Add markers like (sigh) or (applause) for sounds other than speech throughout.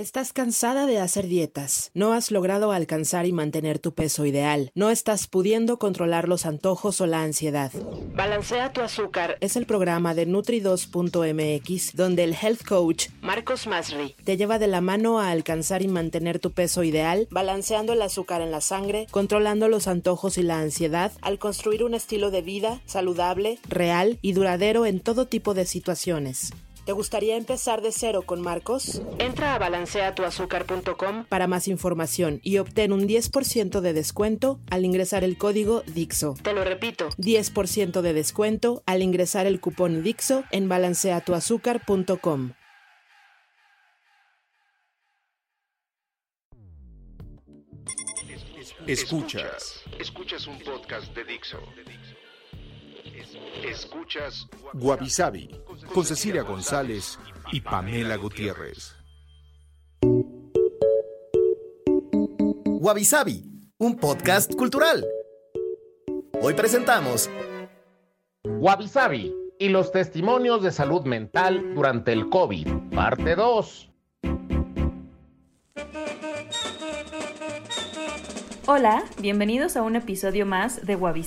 ¿Estás cansada de hacer dietas? ¿No has logrado alcanzar y mantener tu peso ideal? ¿No estás pudiendo controlar los antojos o la ansiedad? Balancea tu azúcar es el programa de Nutri2.mx donde el health coach Marcos Masri te lleva de la mano a alcanzar y mantener tu peso ideal, balanceando el azúcar en la sangre, controlando los antojos y la ansiedad, al construir un estilo de vida saludable, real y duradero en todo tipo de situaciones. ¿Te gustaría empezar de cero con Marcos? Entra a balanceatuazúcar.com para más información y obtén un 10% de descuento al ingresar el código DIXO. Te lo repito, 10% de descuento al ingresar el cupón DIXO en balanceatuazúcar.com. Escuchas. Escuchas un podcast de Dixo. Escuchas Guavisabi con Cecilia González y Pamela Gutiérrez. Guavisabi, un podcast cultural. Hoy presentamos Guavisabi y los testimonios de salud mental durante el COVID, parte 2. Hola, bienvenidos a un episodio más de Wabi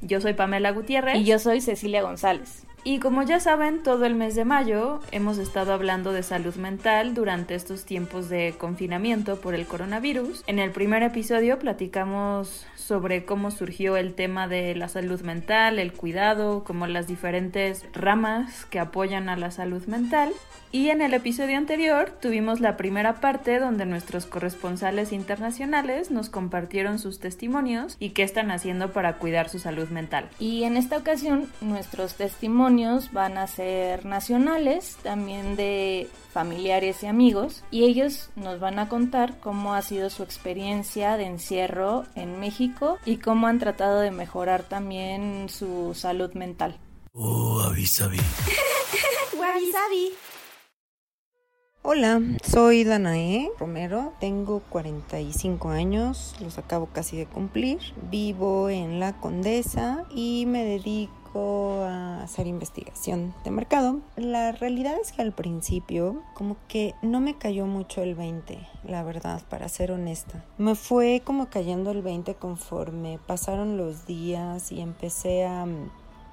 Yo soy Pamela Gutiérrez. Y yo soy Cecilia González. Y como ya saben, todo el mes de mayo hemos estado hablando de salud mental durante estos tiempos de confinamiento por el coronavirus. En el primer episodio platicamos sobre cómo surgió el tema de la salud mental, el cuidado, como las diferentes ramas que apoyan a la salud mental. Y en el episodio anterior tuvimos la primera parte donde nuestros corresponsales internacionales nos compartieron sus testimonios y qué están haciendo para cuidar su salud mental. Y en esta ocasión nuestros testimonios van a ser nacionales, también de familiares y amigos, y ellos nos van a contar cómo ha sido su experiencia de encierro en México y cómo han tratado de mejorar también su salud mental. Oh, avisabi. avisabi. (laughs) Hola, soy Danae Romero, tengo 45 años, los acabo casi de cumplir, vivo en La Condesa y me dedico a hacer investigación de mercado. La realidad es que al principio como que no me cayó mucho el 20, la verdad, para ser honesta. Me fue como cayendo el 20 conforme pasaron los días y empecé a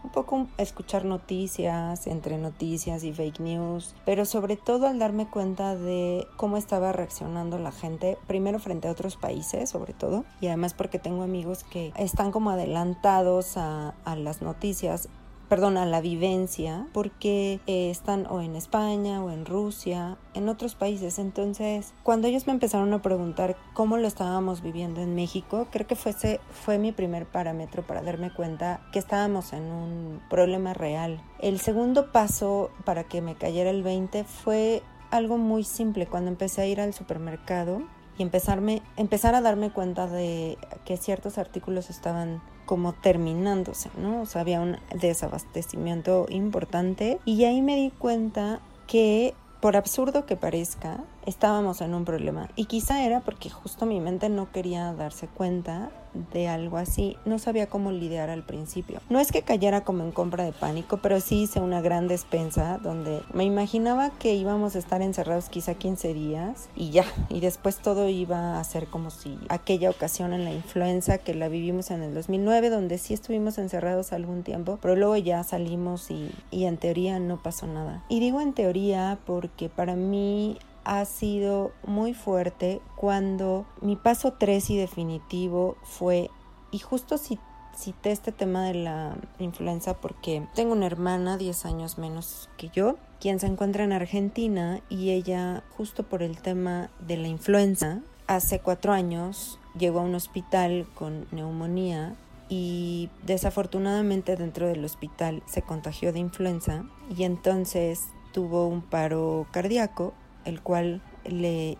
un poco escuchar noticias, entre noticias y fake news, pero sobre todo al darme cuenta de cómo estaba reaccionando la gente, primero frente a otros países, sobre todo, y además porque tengo amigos que están como adelantados a, a las noticias perdón, a la vivencia, porque eh, están o en España o en Rusia, en otros países. Entonces, cuando ellos me empezaron a preguntar cómo lo estábamos viviendo en México, creo que fuese, fue mi primer parámetro para darme cuenta que estábamos en un problema real. El segundo paso para que me cayera el 20 fue algo muy simple. Cuando empecé a ir al supermercado, y empezarme, empezar a darme cuenta de que ciertos artículos estaban como terminándose, ¿no? O sea, había un desabastecimiento importante y ahí me di cuenta que por absurdo que parezca, estábamos en un problema. Y quizá era porque justo mi mente no quería darse cuenta de algo así. No sabía cómo lidiar al principio. No es que cayera como en compra de pánico, pero sí hice una gran despensa donde me imaginaba que íbamos a estar encerrados quizá 15 días y ya. Y después todo iba a ser como si aquella ocasión en la influenza que la vivimos en el 2009, donde sí estuvimos encerrados algún tiempo, pero luego ya salimos y, y en teoría no pasó nada. Y digo en teoría porque para mí ha sido muy fuerte cuando mi paso 3 y definitivo fue, y justo cité este tema de la influenza porque tengo una hermana 10 años menos que yo, quien se encuentra en Argentina y ella justo por el tema de la influenza, hace cuatro años llegó a un hospital con neumonía y desafortunadamente dentro del hospital se contagió de influenza y entonces tuvo un paro cardíaco, el cual le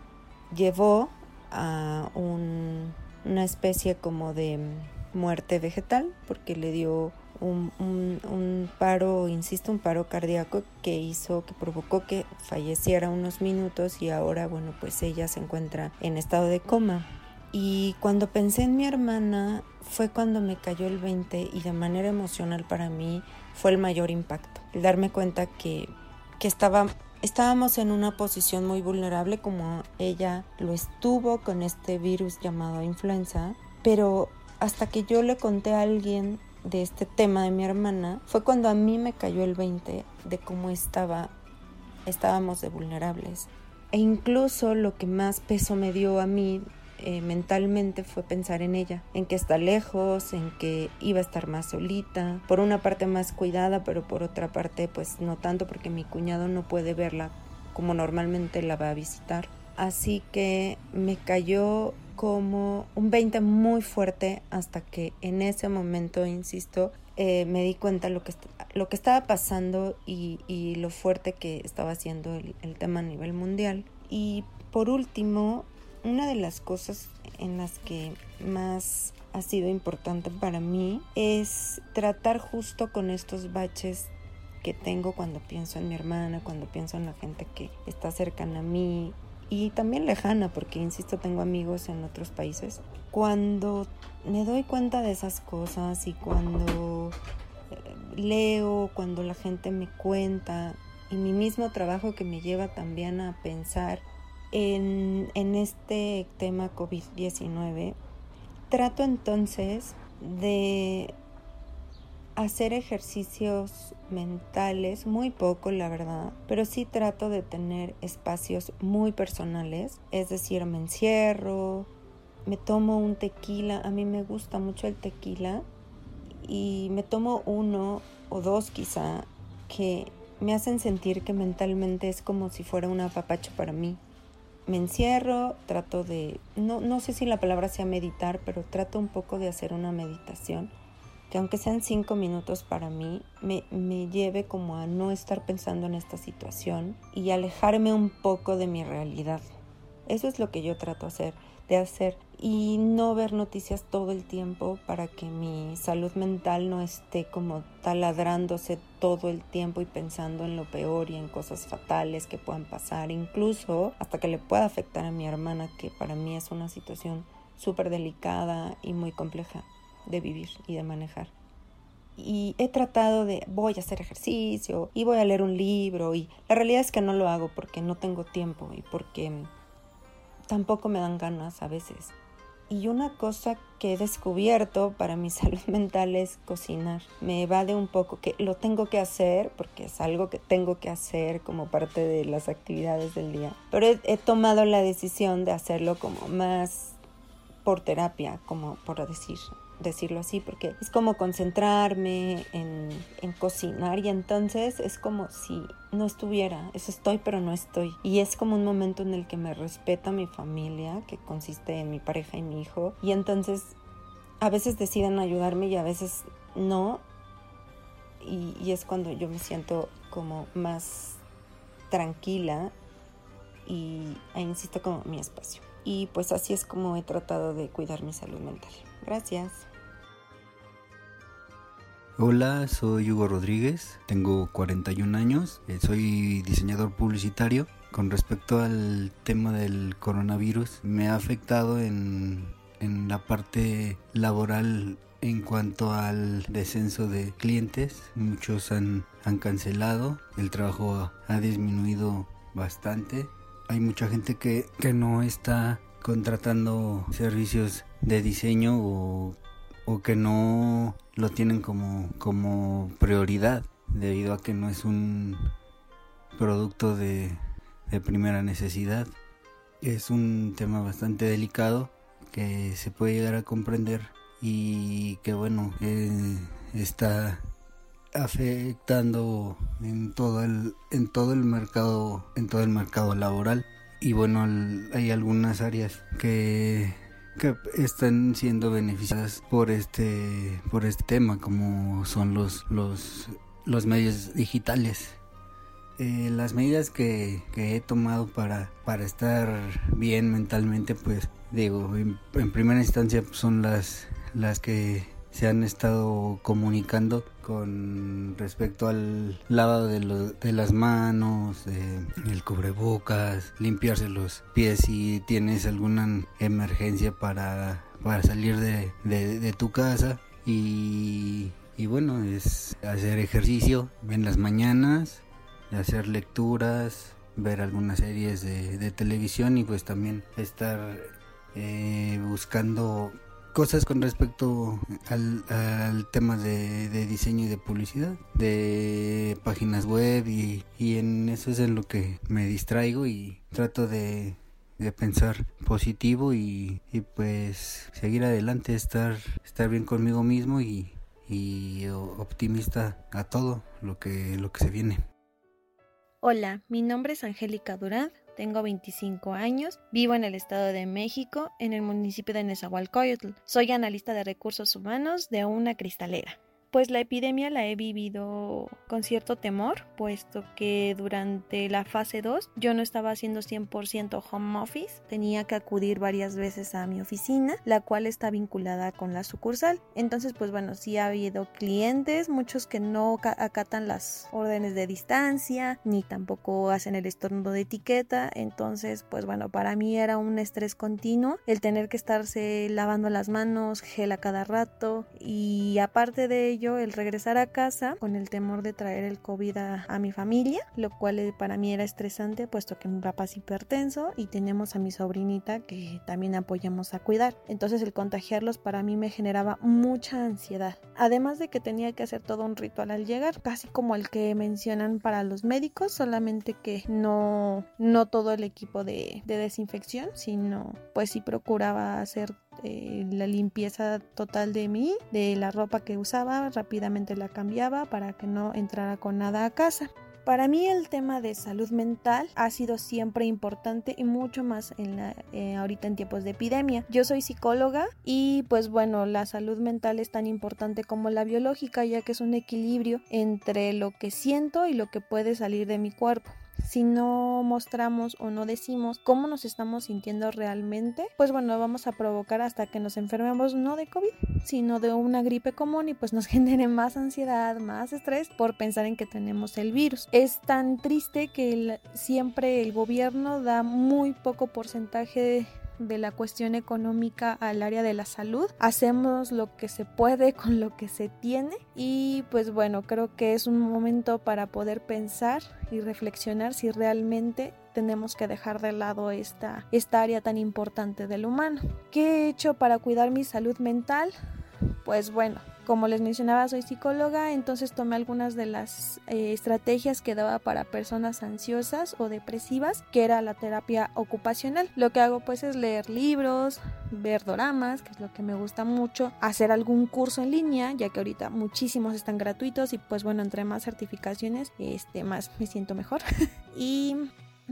llevó a una especie como de muerte vegetal porque le dio un, paro, insisto, un paro cardíaco que hizo, que provocó que falleciera unos minutos y ahora, bueno, pues ella se encuentra en estado de coma. Y cuando pensé en mi hermana fue cuando me cayó el 20 y de manera emocional para mí fue el mayor impacto. El darme cuenta que, que estaba, estábamos en una posición muy vulnerable como ella lo estuvo con este virus llamado influenza, pero hasta que yo le conté a alguien de este tema de mi hermana fue cuando a mí me cayó el 20 de cómo estaba estábamos de vulnerables. E incluso lo que más peso me dio a mí eh, mentalmente fue pensar en ella, en que está lejos, en que iba a estar más solita, por una parte más cuidada, pero por otra parte pues no tanto porque mi cuñado no puede verla como normalmente la va a visitar. Así que me cayó como un 20 muy fuerte hasta que en ese momento, insisto, eh, me di cuenta lo que, lo que estaba pasando y, lo fuerte que estaba haciendo el tema a nivel mundial. Y por último, una de las cosas en las que más ha sido importante para mí es tratar justo con estos baches que tengo cuando pienso en mi hermana, cuando pienso en la gente que está cercana a mí, y también lejana, porque insisto, tengo amigos en otros países. Cuando me doy cuenta de esas cosas y cuando eh, leo, cuando la gente me cuenta y mi mismo trabajo que me lleva también a pensar en, este tema COVID-19, trato entonces de hacer ejercicios mentales, muy poco la verdad, pero sí trato de tener espacios muy personales, es decir, me encierro, me tomo un tequila, a mí me gusta mucho el tequila y me tomo uno o dos quizá que me hacen sentir que mentalmente es como si fuera un apapacho para mí. Me encierro, trato de, no, no sé si la palabra sea meditar, pero trato un poco de hacer una meditación que aunque sean cinco minutos para mí, me, me lleve como a no estar pensando en esta situación y alejarme un poco de mi realidad. Eso es lo que yo trato hacer, de hacer y no ver noticias todo el tiempo para que mi salud mental no esté como taladrándose todo el tiempo y pensando en lo peor y en cosas fatales que puedan pasar, incluso hasta que le pueda afectar a mi hermana, que para mí es una situación súper delicada y muy compleja de vivir y de manejar. Y he tratado de, voy a hacer ejercicio y voy a leer un libro y la realidad es que no lo hago porque no tengo tiempo y porque tampoco me dan ganas a veces. Y una cosa que he descubierto para mi (laughs) salud mental es cocinar. Me evade un poco que lo tengo que hacer porque es algo que tengo que hacer como parte de las actividades del día. Pero he, he tomado la decisión de hacerlo como más por terapia, como por decir, decirlo así, porque es como concentrarme en, cocinar y entonces es como si no estuviera, eso estoy pero no estoy. Y es como un momento en el que me respeta mi familia, que consiste en mi pareja y mi hijo, y entonces a veces deciden ayudarme y a veces no, y, y es cuando yo me siento como más tranquila y e insisto como mi espacio. Y pues así es como he tratado de cuidar mi salud mental. Gracias. Hola, soy Hugo Rodríguez, tengo 41 años, eh, soy diseñador publicitario. Con respecto al tema del coronavirus, me ha afectado en, en la parte laboral en cuanto al descenso de clientes. Muchos han, han cancelado, el trabajo ha disminuido bastante. Hay mucha gente que, que no está contratando servicios de diseño o, que no lo tienen como, como prioridad debido a que no es un producto de, primera necesidad. Es un tema bastante delicado que se puede llegar a comprender y que bueno eh, está afectando en todo el en todo el mercado en todo el mercado laboral y bueno hay algunas áreas que que están siendo beneficiadas por este por este tema como son los los los medios digitales. Eh, las medidas que, he tomado para para estar bien mentalmente pues digo en, primera instancia pues, son las las que se han estado comunicando con respecto al lavado de, de las manos, el cubrebocas, limpiarse los pies si tienes alguna emergencia para, para salir de, tu casa. Y, y bueno, es hacer ejercicio en las mañanas, hacer lecturas, ver algunas series de, de televisión y pues también estar eh, buscando cosas con respecto al, tema de, diseño y de publicidad, de páginas web y, en eso es en lo que me distraigo y trato de, pensar positivo y, pues seguir adelante, estar, estar bien conmigo mismo y, y optimista a todo lo que, lo que se viene. Hola, mi nombre es Angélica Durán, tengo 25 años, vivo en el Estado de México, en el municipio de Nezahualcóyotl. Soy analista de recursos humanos de una cristalera pues la epidemia la he vivido con cierto temor, puesto que durante la fase 2 yo no estaba haciendo 100% home office, tenía que acudir varias veces a mi oficina, la cual está vinculada con la sucursal. Entonces, pues bueno, sí ha habido clientes, muchos que no acatan las órdenes de distancia, ni tampoco hacen el estornudo de etiqueta. Entonces, pues bueno, para mí era un estrés continuo el tener que estarse lavando las manos, gel a cada rato y aparte de ello, el regresar a casa con el temor de traer el COVID a, mi familia, lo cual eh, para mí era estresante puesto que mi papá es hipertenso y tenemos a mi sobrinita que también apoyamos a cuidar. Entonces el contagiarlos para mí me generaba mucha ansiedad. Además de que tenía que hacer todo un ritual al llegar, casi como el que mencionan para los médicos, solamente que no, no todo el equipo de, de desinfección, sino pues sí procuraba hacer eh, la limpieza total de mí, de la ropa que usaba, rápidamente la cambiaba para que no entrara con nada a casa. Para mí el tema de salud mental ha sido siempre importante y mucho más en la, eh, ahorita en tiempos de epidemia. Yo soy psicóloga y pues bueno, la salud mental es tan importante como la biológica ya que es un equilibrio entre lo que siento y lo que puede salir de mi cuerpo si no mostramos o no decimos cómo nos estamos sintiendo realmente, pues bueno, vamos a provocar hasta que nos enfermemos no de COVID, sino de una gripe común y pues nos (laughs) genere más ansiedad, más estrés por pensar en que tenemos el virus. Es tan triste que siempre el gobierno da muy poco porcentaje de la cuestión económica al área de la salud. Hacemos lo que se puede con lo que se tiene y pues bueno, creo que es un momento para poder pensar y reflexionar si realmente tenemos que dejar de lado esta, esta área tan importante del humano. ¿Qué he hecho para cuidar mi salud mental? Pues bueno, como les mencionaba, soy psicóloga, entonces tomé algunas de las eh, estrategias que daba para personas ansiosas o depresivas, que era la terapia ocupacional. Lo que hago pues es leer libros, ver doramas, que es lo que me gusta mucho, hacer algún curso en línea, ya que ahorita muchísimos están gratuitos y pues bueno, entre más certificaciones, este más me siento mejor. (laughs) y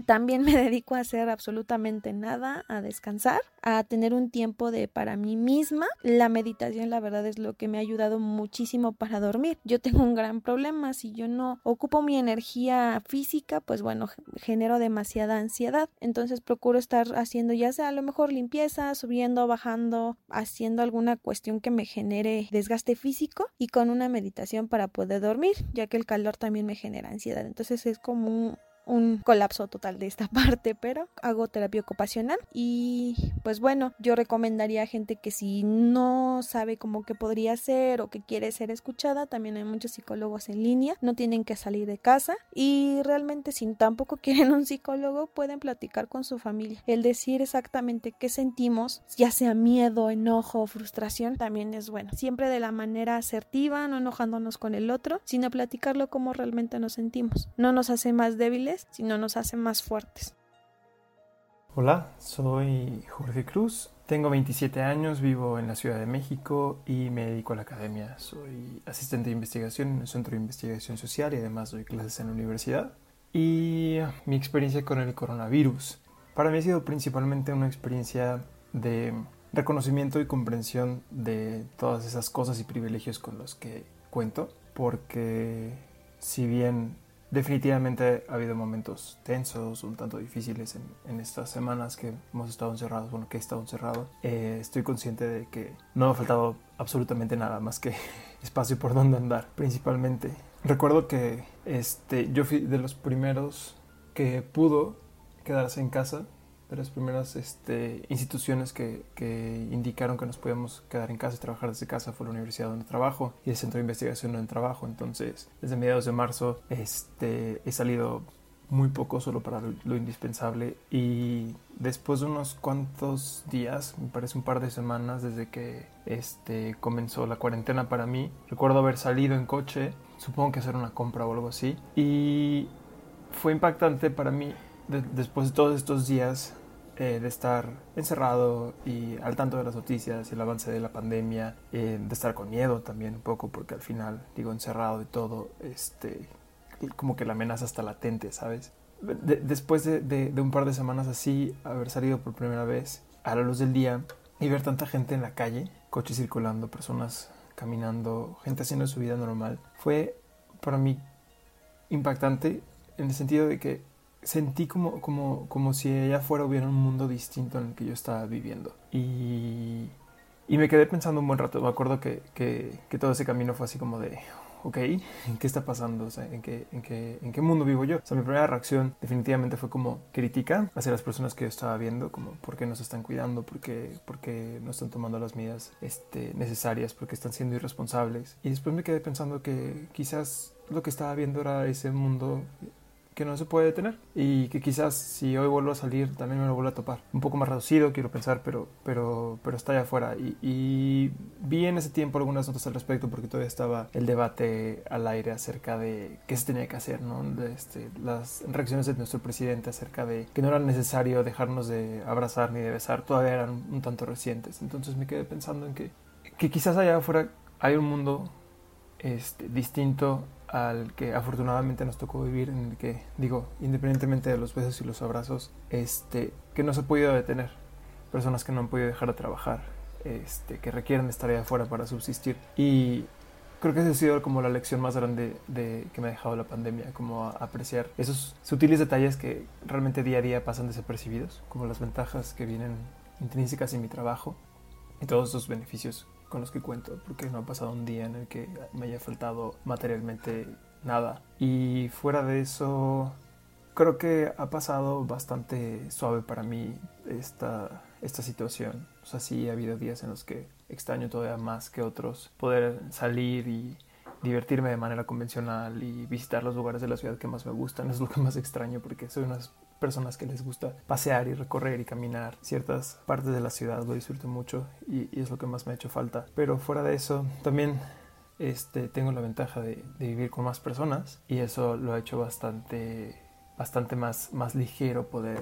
también me (laughs) dedico a hacer absolutamente nada, a descansar, a tener un tiempo de para mí misma. La meditación, la verdad, es lo que me ha ayudado muchísimo para dormir. Yo tengo un gran problema. Si yo no ocupo mi energía física, pues bueno, genero demasiada ansiedad. Entonces procuro estar haciendo ya sea a lo mejor limpieza, subiendo, bajando, haciendo alguna cuestión que me genere desgaste físico y con una meditación para poder dormir, ya que el calor también me genera ansiedad. Entonces es como un, un colapso total de esta (laughs) parte, pero hago terapia ocupacional y pues bueno, yo recomendaría a gente que si no sabe cómo que podría ser o que quiere ser escuchada, también hay muchos psicólogos en línea, no tienen que salir de casa y realmente si tampoco (laughs) quieren un psicólogo pueden platicar con su familia. El decir exactamente qué sentimos, ya sea miedo, enojo, frustración, también es bueno. Siempre de la manera asertiva, no enojándonos con el otro, sino platicarlo como realmente nos sentimos. No nos hace más débiles sino nos hace más fuertes. Hola, soy Jorge Cruz, tengo 27 años, vivo en la Ciudad de México y me dedico a la academia. Soy asistente de investigación en el Centro de Investigación Social y además doy clases en la universidad. Y mi experiencia con el coronavirus. Para mí ha sido principalmente una experiencia de reconocimiento y comprensión de todas esas cosas y privilegios con los que cuento, porque si bien definitivamente ha habido momentos tensos, un tanto difíciles en, estas semanas que hemos estado encerrados, bueno, que he estado encerrado, eh, estoy consciente de que no me ha faltado absolutamente nada más que (laughs) espacio por donde andar, principalmente. Recuerdo que este, yo fui de los primeros que pudo quedarse en casa de las primeras este, instituciones que, que, indicaron que nos podíamos quedar en casa y trabajar desde casa fue la universidad donde trabajo y el centro de investigación donde trabajo. Entonces, desde mediados de marzo este, he salido muy poco solo para lo, indispensable y después de unos cuantos días, me parece un par de semanas desde que este, comenzó la cuarentena para mí, recuerdo haber salido en coche, supongo que hacer una compra o algo así y fue impactante para mí después de todos estos días eh, de estar encerrado y al tanto de las noticias y el avance de la pandemia, eh, de estar con miedo también un poco, porque al final, digo, encerrado y todo, este, como que la amenaza está latente, ¿sabes? después de, de, un par de semanas así, haber salido por primera vez a la luz del día y ver tanta gente en la calle, coches circulando, personas caminando, gente haciendo su vida normal, fue para mí impactante en el sentido de que sentí como, como, como si allá afuera hubiera un mundo distinto en el que yo estaba viviendo. Y, y me quedé pensando un buen rato. Me acuerdo que, que, que, todo ese camino fue así como de, ok, ¿en qué está pasando? O sea, ¿en qué, en, qué, ¿en qué mundo vivo yo? O sea, mi primera reacción definitivamente fue como crítica hacia las personas que yo estaba viendo, como por qué no se están cuidando, por qué no están tomando las medidas este, necesarias, por qué están siendo irresponsables. Y después me quedé pensando que quizás lo que estaba viendo era ese mundo que no se puede detener y que quizás si hoy vuelvo a salir también me lo vuelvo a topar. Un poco más reducido, quiero pensar, pero, pero, pero está allá afuera. Y, vi en ese tiempo algunas notas al respecto porque todavía estaba el debate al aire acerca de qué se tenía que hacer, ¿no? este, las reacciones de nuestro presidente acerca de que no era necesario dejarnos de abrazar ni de besar, todavía eran un tanto recientes. Entonces me quedé pensando en que, que quizás allá afuera hay un mundo este, distinto al que afortunadamente nos tocó vivir, en el que, digo, independientemente de los besos y los abrazos, este, que no se ha podido detener. Personas que no han podido dejar de trabajar, este, que requieren estar ahí afuera para subsistir. Y creo que esa ha sido como la lección más grande de, que me ha dejado la pandemia, como apreciar esos sutiles detalles que realmente día a día pasan desapercibidos, como las ventajas que vienen intrínsecas en mi trabajo y todos esos beneficios con los que cuento, porque no ha pasado un día en el que me haya faltado materialmente nada. Y fuera de eso, creo que ha pasado bastante suave para mí esta, esta situación. O sea, sí ha habido días en los que extraño todavía más que otros poder salir y divertirme de manera convencional y visitar los lugares de la ciudad que más me gustan. (laughs) Es lo que más extraño porque soy una personas que les gusta pasear y recorrer y caminar ciertas partes de la ciudad, lo disfruto mucho y, es lo que más me ha hecho falta. Pero fuera de eso, también este, tengo la ventaja de, vivir con más personas y eso lo ha hecho bastante, bastante más, más ligero poder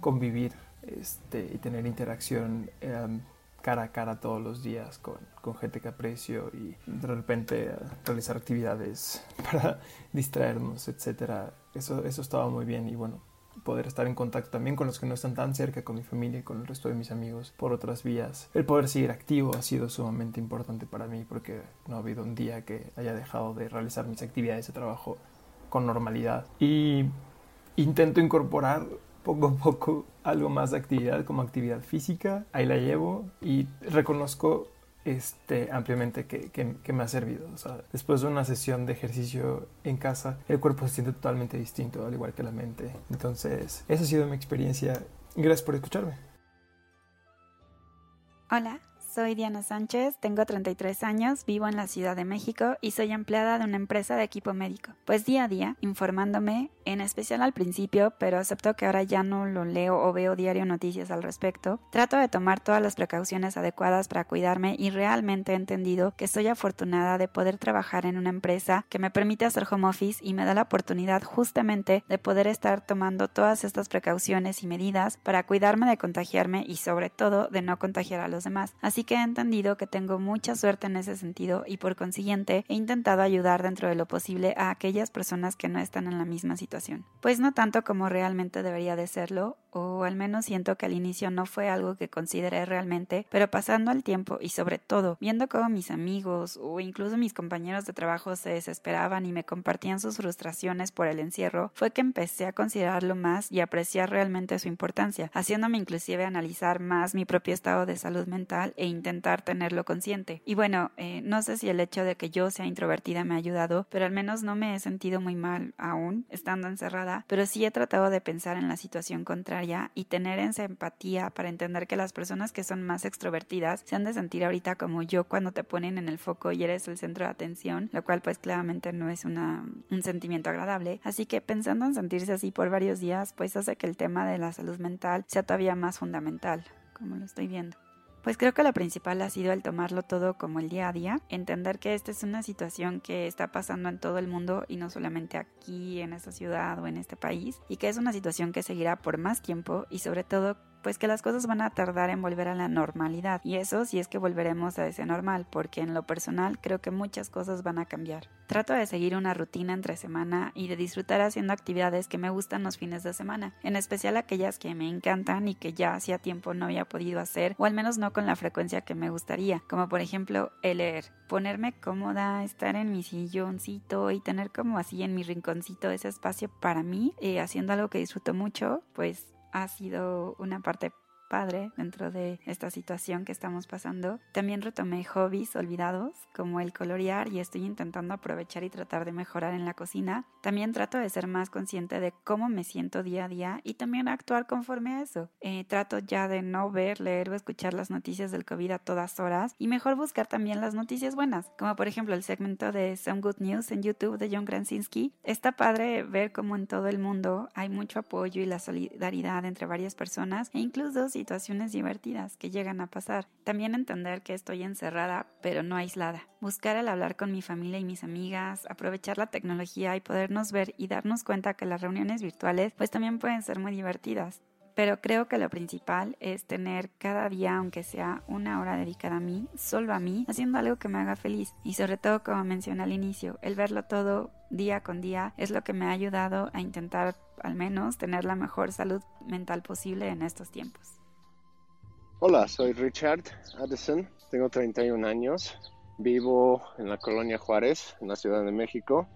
convivir este, y tener interacción. Em, cara a cara todos los días con, con, gente que aprecio y de repente realizar actividades (laughs) para distraernos, etcétera. Eso, eso estaba muy bien y bueno, poder estar en contacto también con los que no están tan cerca, con mi familia y con el resto de mis amigos por otras vías. El poder seguir activo ha sido sumamente importante para mí porque no ha habido un día que haya dejado de realizar mis actividades de trabajo con normalidad. Y intento incorporar poco a poco algo más de actividad como actividad física, ahí la llevo y reconozco este, ampliamente que, me ha servido. Después de una sesión de ejercicio en casa, el cuerpo se siente totalmente distinto, al igual que la mente. Entonces, esa ha sido mi experiencia. Gracias por escucharme. Hola, soy Diana Sánchez, tengo 33 años, vivo en la Ciudad de México y soy empleada de una empresa de equipo médico. Pues día a día, informándome, en especial al principio, pero acepto que ahora ya no lo leo o veo diario noticias al respecto, trato de tomar todas las precauciones adecuadas para cuidarme y realmente he entendido que soy afortunada de poder trabajar en una empresa que me permite hacer home office y me da la oportunidad justamente de poder estar tomando todas estas precauciones y medidas para cuidarme de contagiarme y sobre todo de no contagiar a los demás. Así Así que he entendido que tengo mucha suerte en ese sentido y por consiguiente he intentado ayudar dentro de lo posible a aquellas personas que no están en la misma situación. Pues no tanto como realmente debería de serlo, o al menos siento que al inicio no fue algo que consideré realmente, pero pasando el tiempo y sobre todo viendo cómo mis amigos o incluso mis compañeros de trabajo se desesperaban y me compartían sus frustraciones por el encierro, fue que empecé a considerarlo más y apreciar realmente su importancia, haciéndome inclusive analizar más mi propio estado de salud mental e intentar tenerlo consciente. Y bueno, eh, no sé si el hecho de que yo sea introvertida me ha ayudado, pero al menos no me he sentido muy mal aún estando encerrada, pero sí he tratado de pensar en la situación contraria y tener esa empatía para entender que las personas que son más extrovertidas se han de sentir ahorita como yo cuando te ponen en el foco y eres el centro de atención, lo cual pues claramente no es una, un sentimiento agradable. Así que pensando en sentirse así por varios días, pues hace que el tema de la salud mental sea todavía más fundamental, como lo estoy viendo. Pues creo que lo principal ha sido el tomarlo todo como el día a día, entender que esta es una situación que está pasando en todo el mundo y no solamente aquí en esta ciudad o en este país, y que es una situación que seguirá por más tiempo y sobre todo pues que las cosas van a tardar en volver a la normalidad. Y eso si es que volveremos a ese normal, porque en lo personal creo que muchas cosas van a cambiar. Trato de seguir una rutina entre semana y de disfrutar haciendo actividades que me gustan los fines de semana, en especial aquellas que me encantan y que ya hacía tiempo no había podido hacer, o al menos no con la frecuencia que me gustaría, como por ejemplo el leer, ponerme cómoda, estar en mi silloncito y tener como así en mi rinconcito ese espacio para mí, eh, haciendo algo que disfruto mucho, pues ha sido una parte padre dentro de esta situación que estamos pasando. También retomé hobbies olvidados como el colorear y estoy intentando aprovechar y tratar de mejorar en la cocina. También trato de ser más consciente de cómo me siento día a día y también actuar conforme a eso. Eh, trato ya de no ver, leer o escuchar las noticias del COVID a todas horas y mejor buscar también las noticias buenas, como por ejemplo el segmento de Some Good News en YouTube de John Krasinski. Está padre ver cómo en todo el mundo hay mucho apoyo y la solidaridad entre varias personas e incluso si situaciones divertidas que llegan a pasar. También entender que estoy encerrada, pero no aislada. Buscar el hablar con mi familia y mis amigas, aprovechar la tecnología y podernos ver y darnos cuenta que las reuniones virtuales pues también pueden ser muy divertidas. Pero creo que lo principal es tener cada día, aunque sea una hora dedicada a mí, solo a mí, haciendo algo que me haga feliz. Y sobre todo, como mencioné al inicio, el verlo todo día con día es lo que me ha ayudado a intentar al menos tener la mejor salud mental posible en estos tiempos. Hola, soy Richard Addison, tengo 31 años, vivo en la colonia Juárez, en la Ciudad de México,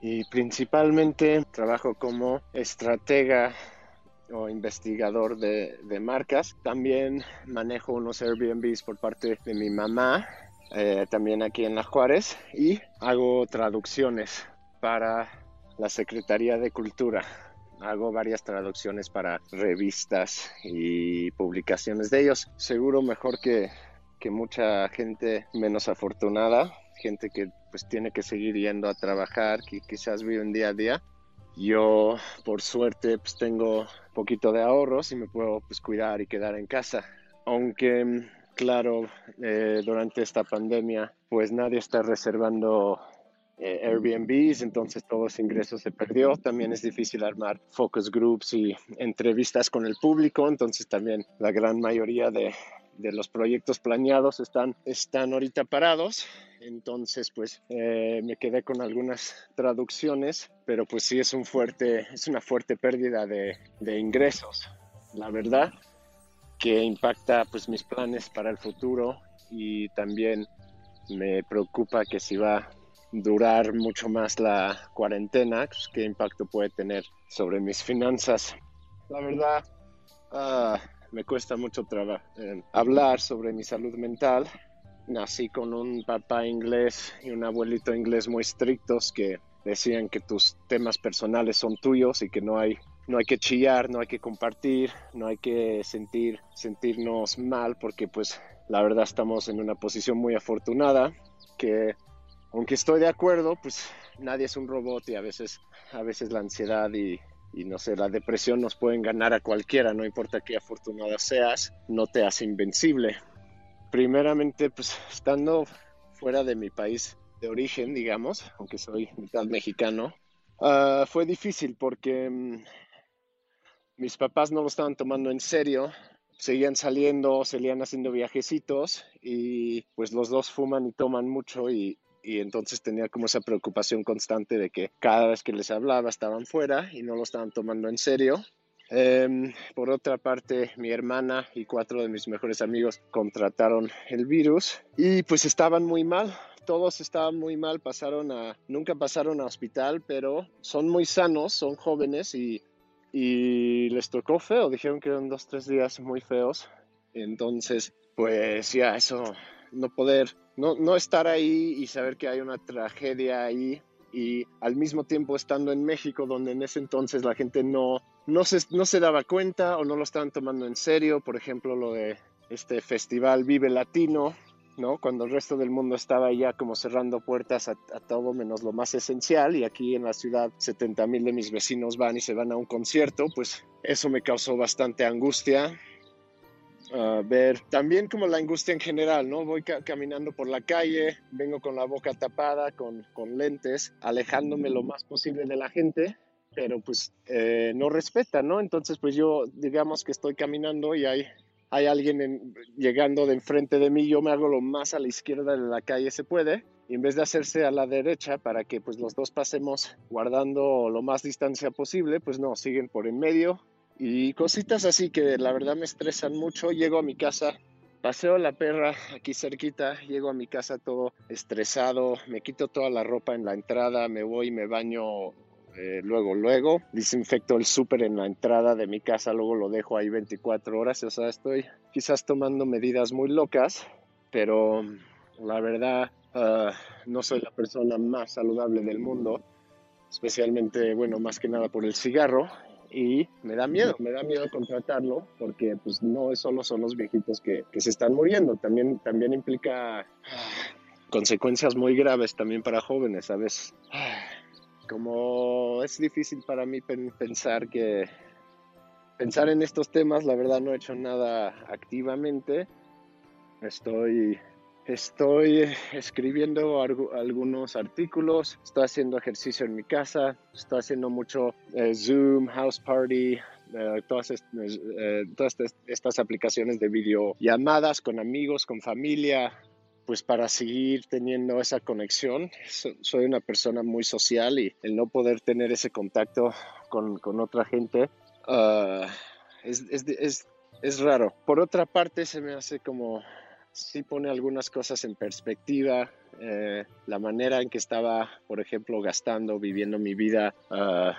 y principalmente trabajo como estratega o investigador de, marcas. También manejo unos Airbnbs por parte de mi mamá, eh, también aquí en la Juárez, y hago traducciones para la Secretaría de Cultura hago varias traducciones para revistas y publicaciones de ellos. Seguro mejor que, que mucha gente menos afortunada, gente que pues tiene que seguir yendo a trabajar, que quizás vive un día a día. Yo, por suerte, pues tengo poquito de ahorros y me puedo pues cuidar y quedar en casa. Aunque, claro, eh, durante esta pandemia, pues nadie está reservando eh, Airbnbs, entonces todo ese ingreso se perdió. También es difícil armar focus groups y entrevistas con el público, entonces también la gran mayoría de, de los proyectos planeados están, están ahorita parados. Entonces, pues eh, me quedé con algunas traducciones, pero pues sí es, un fuerte, es una fuerte pérdida de, de ingresos, la verdad, que impacta pues mis planes para el futuro y también me preocupa que si va durar mucho más la cuarentena, pues, qué impacto puede tener sobre mis finanzas. La verdad, ah, me cuesta mucho trabajo eh, hablar sobre mi salud mental. Nací con un papá inglés y un abuelito inglés muy estrictos que decían que tus temas personales son tuyos y que no hay no hay que chillar, no hay que compartir, no hay que sentir sentirnos mal porque pues la verdad estamos en una posición muy afortunada que aunque estoy de acuerdo, pues nadie es un robot y a veces, a veces la ansiedad y, no sé, la depresión nos pueden ganar a cualquiera, no importa qué afortunada seas, no te hace invencible. Primeramente, pues estando fuera de mi país de origen, digamos, aunque soy mitad mexicano, ah, fue difícil porque mm, mis papás no lo estaban tomando en serio seguían saliendo, seguían haciendo viajecitos y pues los dos fuman y toman mucho y, y entonces tenía como esa preocupación constante de que cada vez que les hablaba estaban fuera y no lo estaban tomando en serio. Em, por otra parte, mi hermana y cuatro de mis mejores amigos contrataron el virus y pues estaban muy mal. Todos estaban muy mal, pasaron a, nunca pasaron a hospital, pero son muy sanos, son jóvenes y, y les tocó feo. Dijeron que eran dos, tres días muy feos. Entonces, pues ya, eso, no poder no, no estar ahí y saber que hay una tragedia ahí y al mismo tiempo estando en México, donde en ese entonces la gente no, no, se, no se daba cuenta o no lo estaban tomando en serio, por ejemplo, lo de este festival Vive Latino, ¿no? Cuando el resto del mundo estaba ya como cerrando puertas a, a todo menos lo más esencial y aquí en la ciudad 70 mil de mis vecinos van y se van a un concierto, pues eso me causó bastante angustia ver también como la angustia en general, ¿no? Voy caminando por la calle, vengo con la boca tapada, con, con, lentes, alejándome lo más posible de la gente, pero pues eh, no respeta, ¿no? Entonces pues yo digamos que estoy caminando y hay, hay alguien llegando de enfrente de mí, yo me hago lo más a la izquierda de la calle se puede. Y en vez de hacerse a la derecha para que pues los dos pasemos guardando lo más distancia posible, pues no, siguen por en medio, y cositas así que la verdad me estresan mucho. Llego a mi casa, paseo la perra aquí cerquita, llego a mi casa todo estresado, me quito toda la ropa en la entrada, me voy me baño eh, luego, luego, desinfecto el súper en la entrada de mi casa, luego lo dejo ahí 24 horas, o sea, estoy quizás tomando medidas muy locas, pero la verdad ah, no soy la persona más saludable del mundo, especialmente, bueno, más que nada por el cigarro, y me da miedo, me da miedo contratarlo porque pues no solo son los viejitos que, que se están muriendo, también, también implica consecuencias muy graves también para jóvenes, ¿sabes? Como es difícil para mí pensar que pensar en estos temas, la verdad no he hecho nada activamente. Estoy Estoy escribiendo algunos artículos, estoy haciendo ejercicio en mi casa, estoy haciendo mucho eh, Zoom, House Party, eh, todas, eh, todas estas aplicaciones de videollamadas con amigos, con familia, pues para seguir teniendo esa conexión. Soy una persona muy social y el no poder tener ese contacto con, con otra gente uh, es, es, es, es raro. Por otra parte, se me hace como sí pone algunas cosas en perspectiva. Eh, la manera en que estaba, por ejemplo, gastando, viviendo mi vida, ah,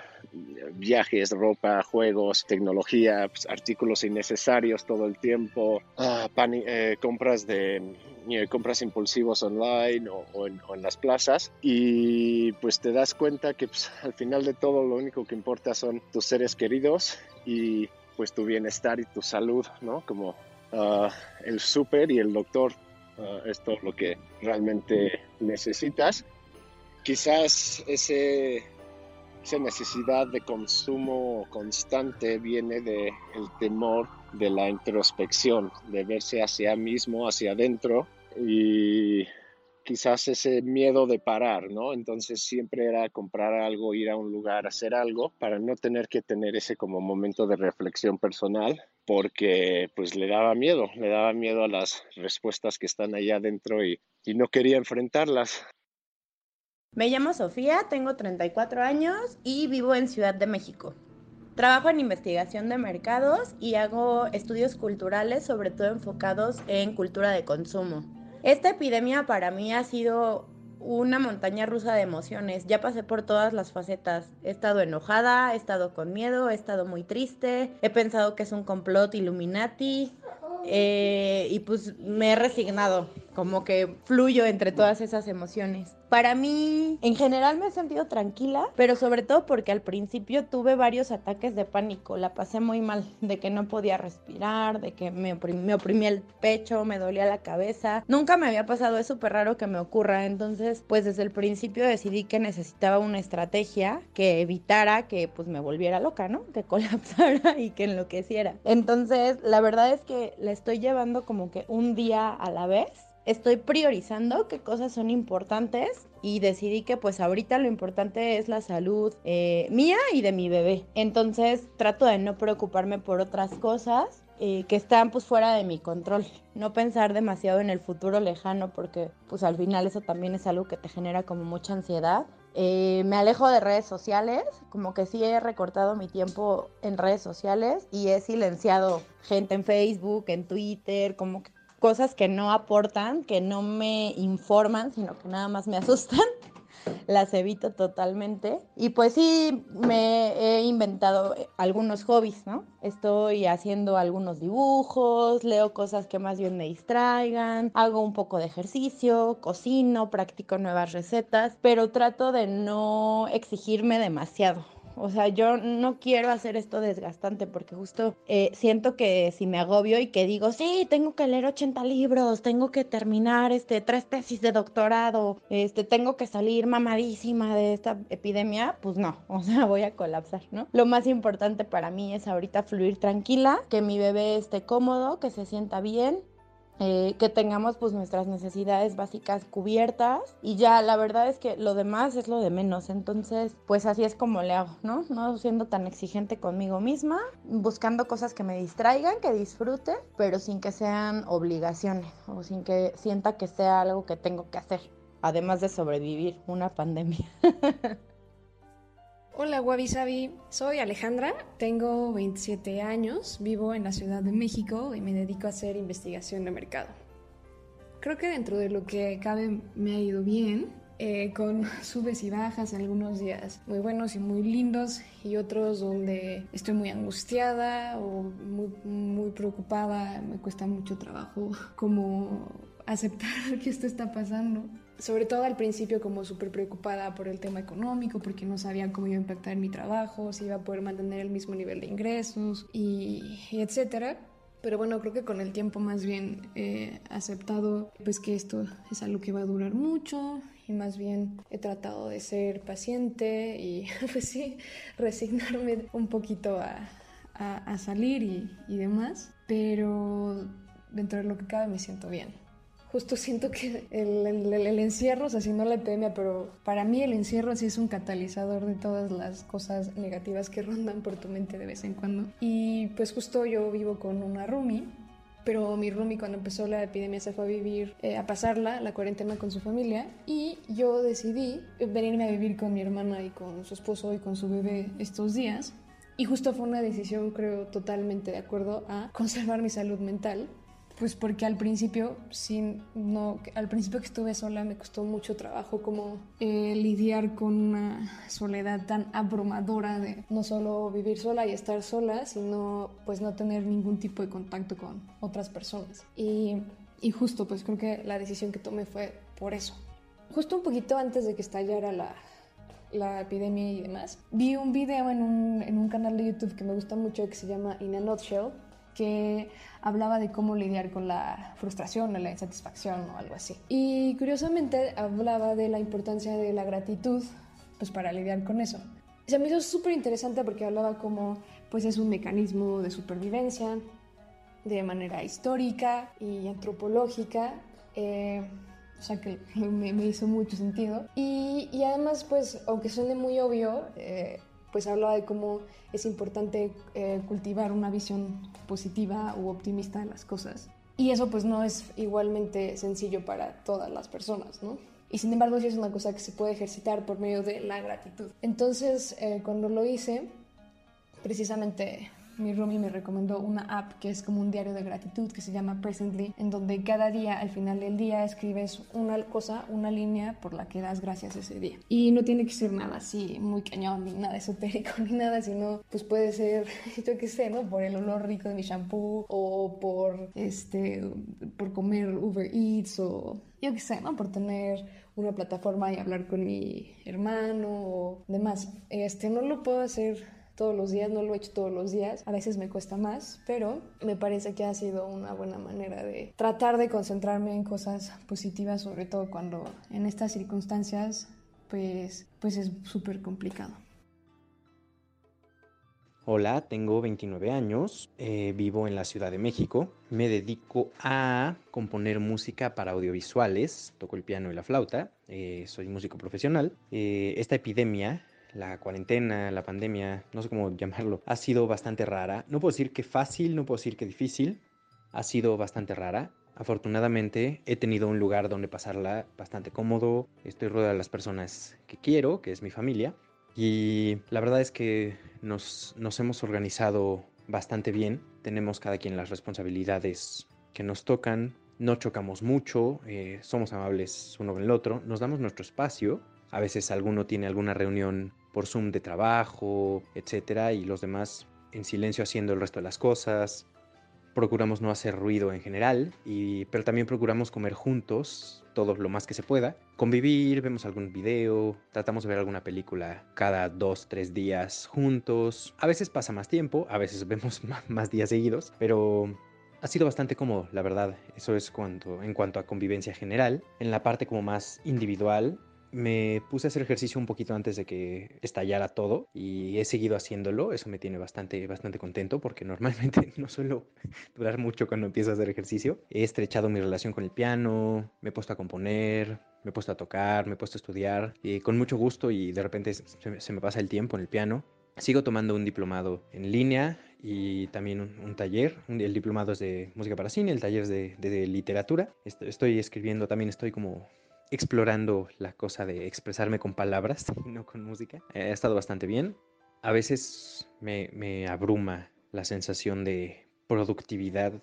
viajes, ropa, juegos, tecnología, pues, artículos innecesarios todo el tiempo, ah, eh, compras de eh, compras impulsivos online o, en, las plazas y pues te das cuenta que pues, al final de todo lo único que importa son tus seres queridos y pues tu bienestar y tu salud, ¿no? Como Ah, el súper y el doctor uh, es todo lo que realmente necesitas. Quizás ese, esa necesidad de consumo constante viene del el temor de la introspección, de verse hacia mismo, hacia adentro y quizás ese miedo de parar, ¿no? Entonces siempre era comprar algo, ir a un lugar, hacer algo para no tener que tener ese como momento de reflexión personal porque pues le daba miedo, le daba miedo a las respuestas que están allá adentro y, y no quería enfrentarlas. Me llamo Sofía, tengo 34 años y vivo en Ciudad de México. Trabajo en investigación de mercados y hago estudios culturales, sobre todo enfocados en cultura de consumo. Esta epidemia para mí ha sido una montaña rusa de emociones. Ya pasé por todas las facetas. He estado enojada, he estado con miedo, he estado muy triste, he pensado que es un complot Illuminati eh, y pues me he resignado, como que fluyo entre todas esas emociones. Para mí, en general me he sentido tranquila, pero sobre todo porque al principio tuve varios ataques de pánico, la pasé muy mal, de que no podía respirar, de que me, oprimía el pecho, me dolía la cabeza. Nunca me había pasado, es súper raro que me ocurra, entonces pues desde el principio decidí que necesitaba una estrategia que evitara que pues me volviera loca, ¿no? Que colapsara y que enloqueciera. Entonces la verdad es que la estoy llevando como que un día a la vez estoy priorizando qué cosas son importantes y decidí que pues ahorita lo importante es la salud eh, mía y de mi bebé. Entonces trato de no preocuparme por otras cosas eh, que están pues fuera de mi control. No pensar demasiado en el futuro lejano porque pues al final eso también es algo que te genera como mucha ansiedad. Eh, me alejo de redes sociales, como que sí he recortado mi tiempo en redes sociales y he silenciado gente en Facebook, en Twitter, como que cosas que no aportan, que no me informan, sino que nada más me (laughs) asustan las evito totalmente. Y pues sí, me he inventado algunos hobbies, ¿no? Estoy haciendo algunos dibujos, leo cosas que más bien me distraigan, hago un poco de ejercicio, cocino, practico nuevas recetas, pero trato de no exigirme demasiado. O sea, yo no quiero hacer esto desgastante porque justo eh, siento que si me agobio y que digo, sí, tengo que leer 80 libros, tengo que terminar este, tres tesis de doctorado, este, tengo que salir mamadísima de esta epidemia, pues no, (laughs) o sea, voy a colapsar, ¿no? Lo más importante para mí es ahorita fluir tranquila, que mi bebé esté cómodo, que se sienta bien, eh, que tengamos pues nuestras necesidades básicas cubiertas y ya la verdad es que lo demás es lo de menos. Entonces pues así es como le hago no no siendo tan exigente conmigo misma buscando cosas que me distraigan que disfrute pero sin que sean obligaciones o sin que sienta que sea algo que tengo que hacer además de sobrevivir una pandemia (laughs) Hola Wabi Sabi, soy Alejandra, tengo 27 años, vivo en la Ciudad de México y me dedico a hacer investigación de mercado. Creo que dentro de lo que cabe me ha ido bien, eh, con (laughs) subes y bajas, algunos días muy buenos y muy lindos y otros donde estoy muy angustiada o muy, muy preocupada, me cuesta mucho trabajo (laughs) como aceptar (laughs) que esto está pasando sobre todo al principio como súper preocupada por el tema económico, porque no sabía cómo iba a impactar mi trabajo, si iba a poder mantener el mismo nivel de ingresos y, etcétera. Pero bueno, creo que con el tiempo más bien he aceptado pues que esto es algo que va a durar mucho y más bien he tratado de ser paciente y (laughs) pues sí, resignarme un poquito a, a, salir y, y demás. Pero dentro de lo que cabe me siento bien justo siento que el, encierro, o sea, si no la epidemia, pero para mí el encierro sí es un catalizador de todas las cosas negativas que rondan por tu mente de vez en cuando. Y pues justo yo vivo con una roomie pero mi roomie cuando empezó la epidemia se fue a vivir, eh, a pasarla, la cuarentena con su familia, y yo decidí venirme a vivir con mi hermana y con su esposo y con su bebé estos días. Y justo fue una decisión, creo, totalmente de acuerdo a conservar mi salud mental pues porque al principio, sin, no, al principio que estuve sola me costó mucho trabajo como eh, lidiar con una soledad tan abrumadora de no solo vivir sola y estar sola, sino pues no tener ningún tipo de contacto con otras personas. Y, y justo pues creo que la decisión que tomé fue por eso. Justo un poquito antes de que estallara la, la epidemia y demás, vi un video en un, en un canal de YouTube que me gusta mucho que se llama In a Nutshell, que hablaba de cómo lidiar con la frustración o la insatisfacción o algo así. Y curiosamente hablaba de la importancia de la gratitud pues para lidiar con eso. Se me hizo súper interesante porque hablaba como pues es un mecanismo de supervivencia de manera histórica y antropológica. Eh, o sea que me, hizo mucho sentido. Y, y, además, pues, aunque suene muy obvio, eh, pues hablaba de cómo es importante eh, cultivar una visión positiva u optimista de las cosas. Y eso pues no es igualmente sencillo para todas las personas, ¿no? Y sin embargo sí es una cosa que se puede ejercitar por medio de la gratitud. Entonces, eh, cuando lo hice, precisamente mi roomie me recomendó una app que es como un diario de gratitud que se llama Presently, en donde cada día, al final del día, escribes una cosa, una línea por la que das gracias ese día. Y no tiene que ser nada así muy cañón, ni nada esotérico, (laughs) ni nada, sino pues puede ser, (laughs) yo qué sé, ¿no? Por el olor rico de mi shampoo o por, este, por comer Uber Eats o yo qué sé, ¿no? Por tener una plataforma y hablar con mi hermano o demás. Este, no lo puedo hacer todos los días, no lo he hecho todos los días, a veces me cuesta más, pero me parece que ha sido una buena manera de tratar de concentrarme en cosas positivas, sobre todo cuando en estas circunstancias pues, pues es súper complicado. Hola, tengo 29 años, eh, vivo en la Ciudad de México, me dedico a componer música para audiovisuales, toco el piano y la flauta, eh, soy músico profesional. Eh, esta epidemia, la cuarentena, la pandemia, no sé cómo (laughs) llamarlo, ha sido bastante rara. No puedo decir que fácil, no puedo decir que difícil, ha sido bastante rara. Afortunadamente he tenido un lugar donde pasarla bastante cómodo, estoy rodeado de las personas que quiero, que es mi familia, y la verdad es que nos, hemos organizado bastante bien. Tenemos cada quien las responsabilidades que nos tocan. No chocamos mucho, eh, somos amables uno con el otro, nos damos nuestro espacio. A veces alguno tiene alguna reunión por Zoom de trabajo, etcétera, y los demás en silencio haciendo el resto de las cosas. Procuramos no hacer ruido en general, y, pero también procuramos comer juntos todo lo más que se pueda. Convivir, vemos algún video, tratamos de ver alguna película cada dos, tres días juntos. A veces pasa más tiempo, a veces (laughs) vemos más días seguidos, pero ha sido bastante cómodo, la verdad. Eso es cuanto, en cuanto a convivencia general. En la parte como más individual, me puse a hacer ejercicio un poquito antes de que estallara todo y he seguido haciéndolo. Eso me tiene bastante, bastante contento porque normalmente (laughs) no suelo durar mucho cuando empiezo a hacer ejercicio. He estrechado mi relación con el piano, me he puesto a componer, me he puesto a tocar, me he puesto a estudiar y con mucho gusto y de repente se, me pasa el tiempo en el piano. Sigo tomando un diplomado en línea y también un, taller. El diplomado es de música para cine, el taller es de literatura. Estoy escribiendo, también estoy como explorando la cosa de expresarme con palabras, (laughs) no con música. Ha estado bastante bien. A veces me, abruma la sensación de productividad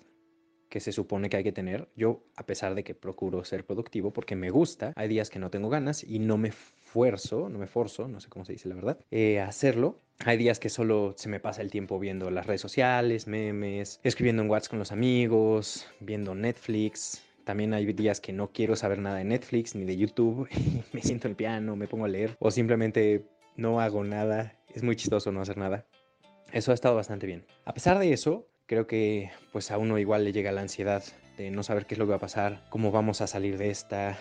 que se supone que hay que tener. Yo, a pesar de que procuro ser productivo porque me gusta, hay días que no tengo ganas y no me esfuerzo, no me forzo, no sé cómo se dice la verdad, eh, a hacerlo. Hay días que solo se me pasa el tiempo viendo las redes sociales, memes, escribiendo en WhatsApp con los amigos, viendo Netflix, también hay días que no quiero saber nada de Netflix ni de YouTube, (laughs) me siento en el piano, me pongo a leer o simplemente no hago nada. Es muy chistoso no hacer nada. Eso ha estado bastante bien. A pesar de eso, creo que pues a uno igual le llega la ansiedad de no saber qué es lo que va a pasar, cómo vamos a salir de esta,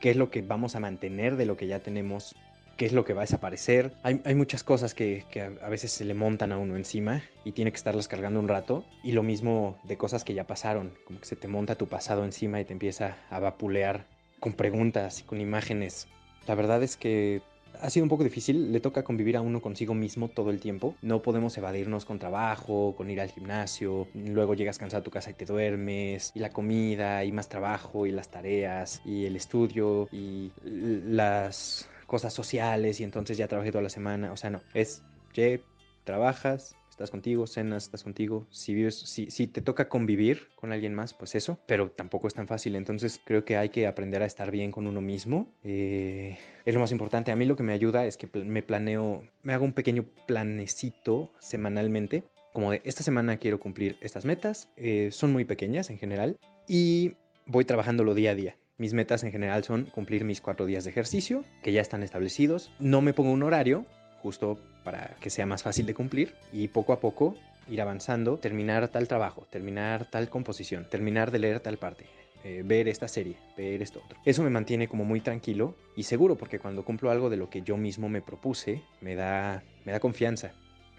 qué es lo que vamos a mantener de lo que ya tenemos qué es lo que va a desaparecer. Hay, muchas cosas que, a veces se le montan a uno encima y tiene que estarlas cargando un rato. Y lo mismo de cosas que ya pasaron, como que se te monta tu pasado encima y te empieza a vapulear con preguntas y con imágenes. La verdad es que ha sido un poco difícil, le toca convivir a uno consigo mismo todo el tiempo. No podemos evadirnos con trabajo, con ir al gimnasio, luego llegas cansado a tu casa y te duermes, y la comida, y más trabajo, y las tareas, y el estudio, y las cosas sociales y entonces ya trabajé toda la semana. O sea, no, es que trabajas, estás contigo, cenas, estás contigo. Si vives, si, si te toca convivir con alguien más, pues eso, pero tampoco es tan fácil. Entonces creo que hay que aprender a estar bien con uno mismo. Eh, es lo más importante. A mí lo que me ayuda es que me planeo, me hago un pequeño planecito semanalmente. Como de esta semana quiero cumplir estas metas, eh, son muy pequeñas en general y voy trabajándolo día a día. Mis metas en general son cumplir mis cuatro días de ejercicio, que ya están establecidos. No me pongo un horario, justo para que sea más fácil de cumplir, y poco a poco ir avanzando, terminar tal trabajo, terminar tal composición, terminar de leer tal parte, eh, ver esta serie, ver esto otro. Eso me mantiene como muy tranquilo y seguro porque cuando cumplo algo de lo que yo mismo me propuse, me da, me da confianza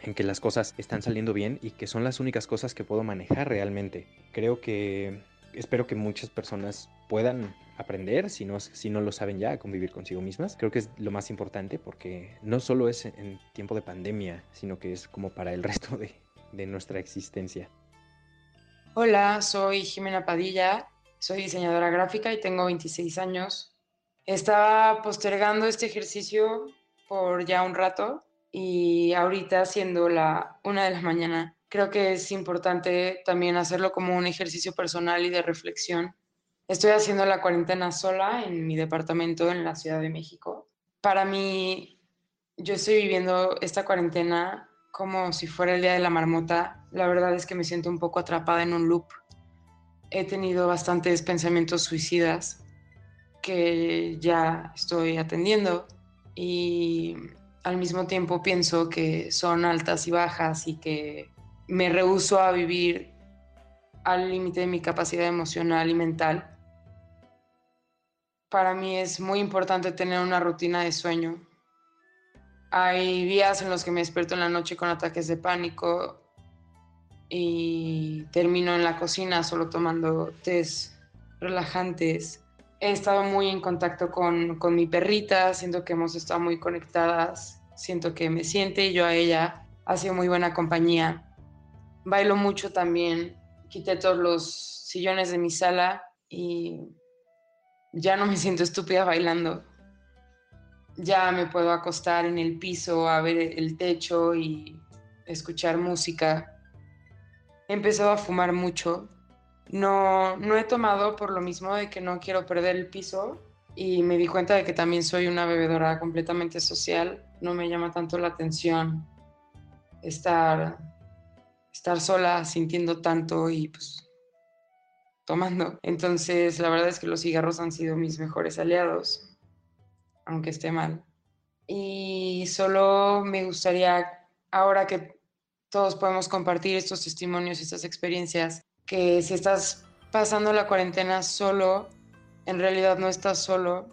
en que las cosas están saliendo bien y que son las únicas cosas que puedo manejar realmente. Creo que espero que muchas personas puedan aprender, si no, si no lo saben ya, a convivir consigo mismas. Creo que es lo más importante porque no solo es en tiempo de pandemia, sino que es como para el (laughs) resto de, de nuestra existencia. Hola, soy Jimena Padilla, soy diseñadora gráfica y tengo 26 años. Estaba postergando este ejercicio por ya un rato y ahorita siendo la una de la mañana, creo que es importante también hacerlo como un ejercicio personal y de reflexión Estoy haciendo la cuarentena sola en mi departamento en la Ciudad de México. Para mí, yo estoy viviendo esta cuarentena como si fuera el día de la marmota. La verdad es que me siento un poco atrapada en un loop. He tenido bastantes pensamientos suicidas que ya estoy atendiendo y al mismo tiempo pienso que son altas y bajas y que me rehuso a vivir al límite de mi capacidad emocional y mental para mí es muy importante tener una rutina de sueño. Hay días en los que me despierto en la noche con ataques de pánico y termino en la cocina solo tomando tés relajantes. He estado muy en contacto con, con mi perrita, siento que hemos estado muy conectadas, siento que me siente y yo a ella. Ha sido muy buena compañía. Bailo mucho también, quité todos los sillones de mi sala y ya no me siento estúpida bailando ya me puedo acostar en el piso a ver el techo y escuchar música. He empezado a fumar mucho. No, no he tomado por lo mismo de que no quiero perder el piso y me di cuenta de que también soy una bebedora completamente social. No me llama tanto la atención estar, estar sola sintiendo tanto y pues tomando. Entonces la verdad es que los cigarros han sido mis mejores aliados aunque esté mal. Y solo me gustaría, ahora que todos podemos compartir estos testimonios, estas experiencias, que si estás pasando la cuarentena solo, en realidad no estás solo,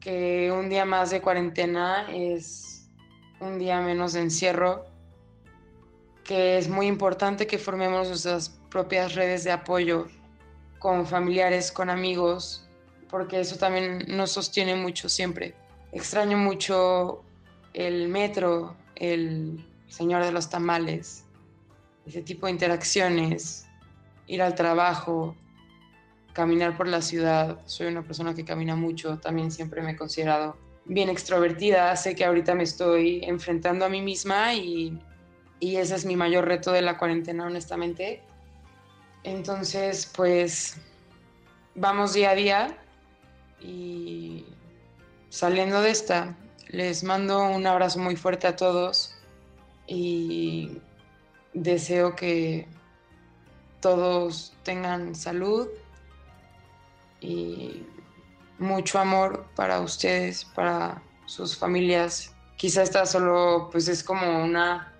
que un día más de cuarentena es un día menos de encierro, que es muy importante que formemos nuestras propias redes de apoyo con familiares, con amigos, porque eso también nos sostiene mucho siempre. Extraño mucho el metro, el señor de los tamales, ese tipo de interacciones, ir al trabajo, caminar por la ciudad. Soy una persona que camina mucho, también siempre me he considerado bien extrovertida. Sé que ahorita me estoy enfrentando a mí misma y, y ese es mi mayor reto de la cuarentena, honestamente. Entonces, pues vamos día a día y saliendo de esta, les mando un abrazo muy fuerte a todos y deseo que todos tengan salud y mucho amor para ustedes, para sus familias. Quizá esta solo pues es como una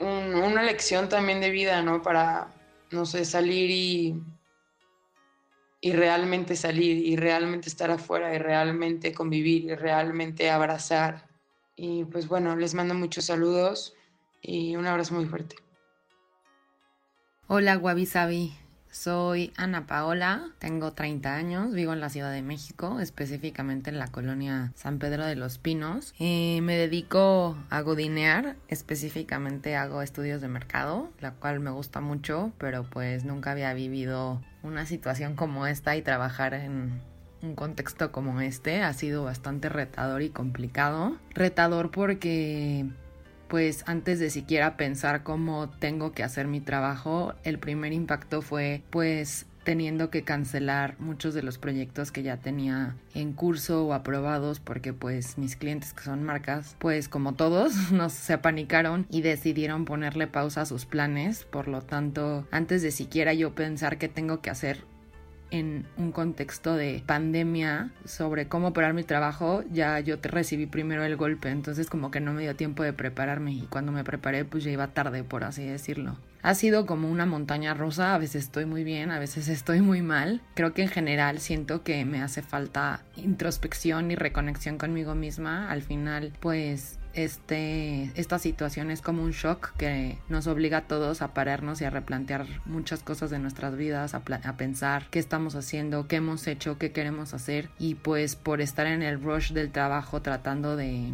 una lección también de vida, ¿no? Para no sé, salir y y realmente salir y realmente estar afuera y realmente convivir y realmente abrazar. Y pues bueno, les mando muchos saludos y un abrazo muy fuerte. Hola Wabi soy Ana Paola, tengo 30 años, vivo en la Ciudad de México, específicamente en la colonia San Pedro de los Pinos. y me dedico a godinear, específicamente hago estudios de mercado, la cual me gusta mucho, pero pues nunca había vivido una situación como esta y trabajar en un contexto como este ha sido bastante retador y complicado. Retador porque pues antes de siquiera pensar cómo tengo que hacer mi trabajo, el primer impacto fue pues teniendo que cancelar muchos de los proyectos que ya tenía en curso o aprobados porque pues mis clientes que son marcas pues como todos (laughs) nos se apanicaron y decidieron ponerle pausa a sus planes. Por lo tanto antes de siquiera yo pensar qué tengo que hacer en un contexto de pandemia sobre cómo operar mi trabajo, ya yo recibí primero el golpe, entonces como que no me dio tiempo de prepararme y cuando me preparé pues ya iba tarde, por así decirlo. Ha sido como una montaña rusa, a veces estoy muy bien, a veces estoy muy mal. Creo que en general siento que me hace falta introspección y reconexión conmigo misma. Al final pues este, esta situación es como un shock que nos obliga a todos a pararnos y a replantear muchas cosas de nuestras vidas, a, a, pensar qué estamos haciendo, qué hemos hecho, qué queremos hacer. Y pues por estar en el rush del trabajo tratando de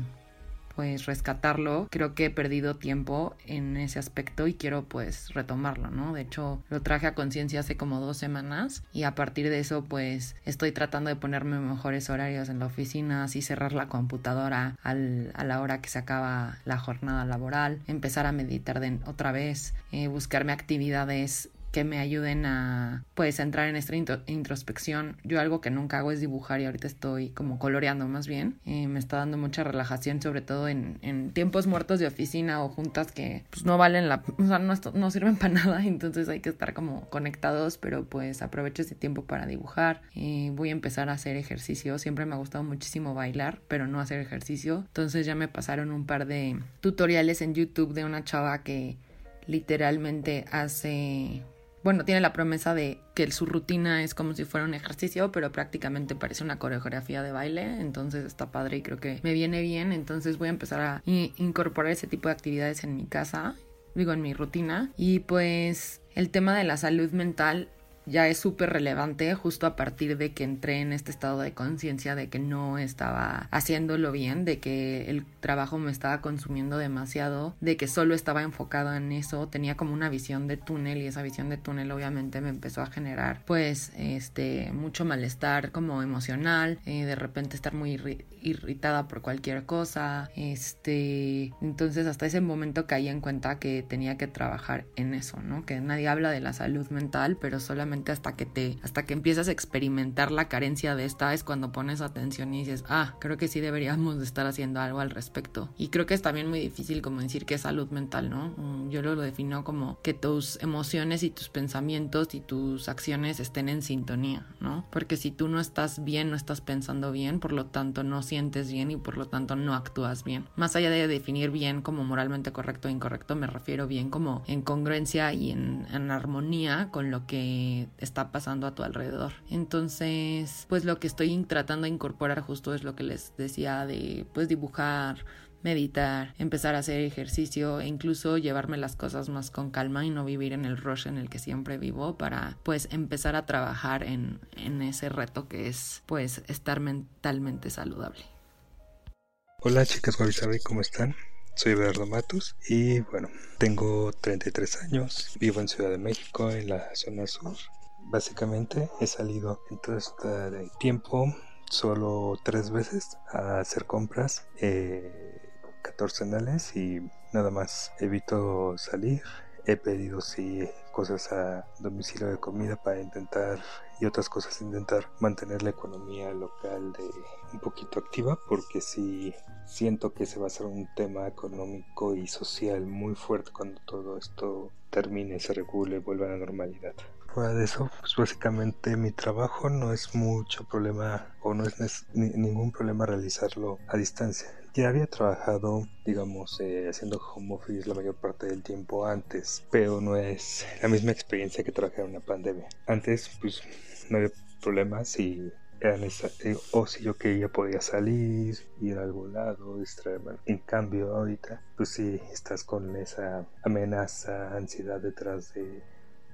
pues rescatarlo. Creo que he perdido tiempo en ese aspecto y quiero pues retomarlo, ¿no? De hecho, lo traje a conciencia hace como dos semanas y a partir de eso pues estoy tratando de ponerme mejores horarios en la oficina, así cerrar la computadora al, a la hora que se acaba la jornada laboral, empezar a meditar de, otra vez, eh, buscarme actividades que me ayuden a pues entrar en esta introspección. Yo algo que nunca hago es dibujar y ahorita estoy como coloreando más bien. Eh, me está dando mucha relajación, sobre todo en, en, tiempos muertos de oficina o juntas que pues no valen la, o sea, no, no sirven para (laughs) nada, entonces hay que estar como conectados, pero pues aprovecho ese tiempo para dibujar. Eh, voy a empezar a hacer ejercicio, siempre me ha gustado muchísimo bailar, pero no hacer ejercicio. Entonces ya me pasaron un par de tutoriales en YouTube de una chava que literalmente hace bueno, tiene la promesa de que su rutina es como si fuera un ejercicio, pero prácticamente parece una coreografía de baile, entonces está padre y creo que me viene bien, entonces voy a empezar a incorporar ese tipo de actividades en mi casa, digo en mi rutina, y pues el tema de la salud mental ya es súper relevante justo a partir de que entré en este estado de conciencia de que no estaba haciéndolo bien, de que el trabajo me estaba consumiendo demasiado, de que solo estaba enfocado en eso, tenía como una visión de túnel y esa visión de túnel obviamente me empezó a generar pues este mucho malestar como emocional, eh, de repente estar muy irritada por cualquier cosa, este, entonces hasta ese momento caí en cuenta que tenía que trabajar en eso, ¿no? Que nadie habla de la salud mental, pero solamente hasta que te, hasta que empiezas a experimentar la carencia de esta es cuando pones atención y dices, ah, creo que sí deberíamos de estar haciendo algo al respecto. Y creo que es también muy difícil como decir que es salud mental, ¿no? Mm, yo lo, defino como que tus emociones y tus pensamientos y tus acciones estén en sintonía, ¿no? Porque si tú no estás bien, no estás pensando bien, por lo tanto no sientes bien y por lo tanto no actúas bien. Más allá de definir bien como moralmente correcto o incorrecto, me refiero bien como en congruencia y en, en armonía con lo que está pasando a tu alrededor. Entonces, pues lo que estoy tratando de incorporar justo es lo que les decía de pues dibujar, meditar, empezar a hacer ejercicio e incluso llevarme las cosas más con calma y no vivir en el rush en el que siempre vivo para pues empezar a trabajar en, en ese reto que es pues estar mentalmente saludable. Hola chicas ¿cómo están? Soy Bernardo Matus y bueno, tengo 33 años, vivo en Ciudad de México, en la zona sur. Básicamente he salido en todo este tiempo solo tres veces a hacer compras eh, catorcenales y nada más. Evito salir. He pedido sí cosas a domicilio de comida para intentar y otras cosas intentar mantener la economía local de un poquito activa porque sí siento que se va a ser un tema económico y social muy fuerte cuando todo esto termine, se regule vuelva a la normalidad. Fuera de eso, pues básicamente mi trabajo no es mucho problema o no es ningún problema realizarlo a distancia. Ya había trabajado, digamos, eh, haciendo home office la mayor parte del tiempo antes, pero no es la misma experiencia que trabajar en una pandemia. Antes, pues no había problemas si eh, o si yo quería podía salir, ir a algún lado, distraerme. En cambio, ahorita, pues sí, estás con esa amenaza, ansiedad detrás de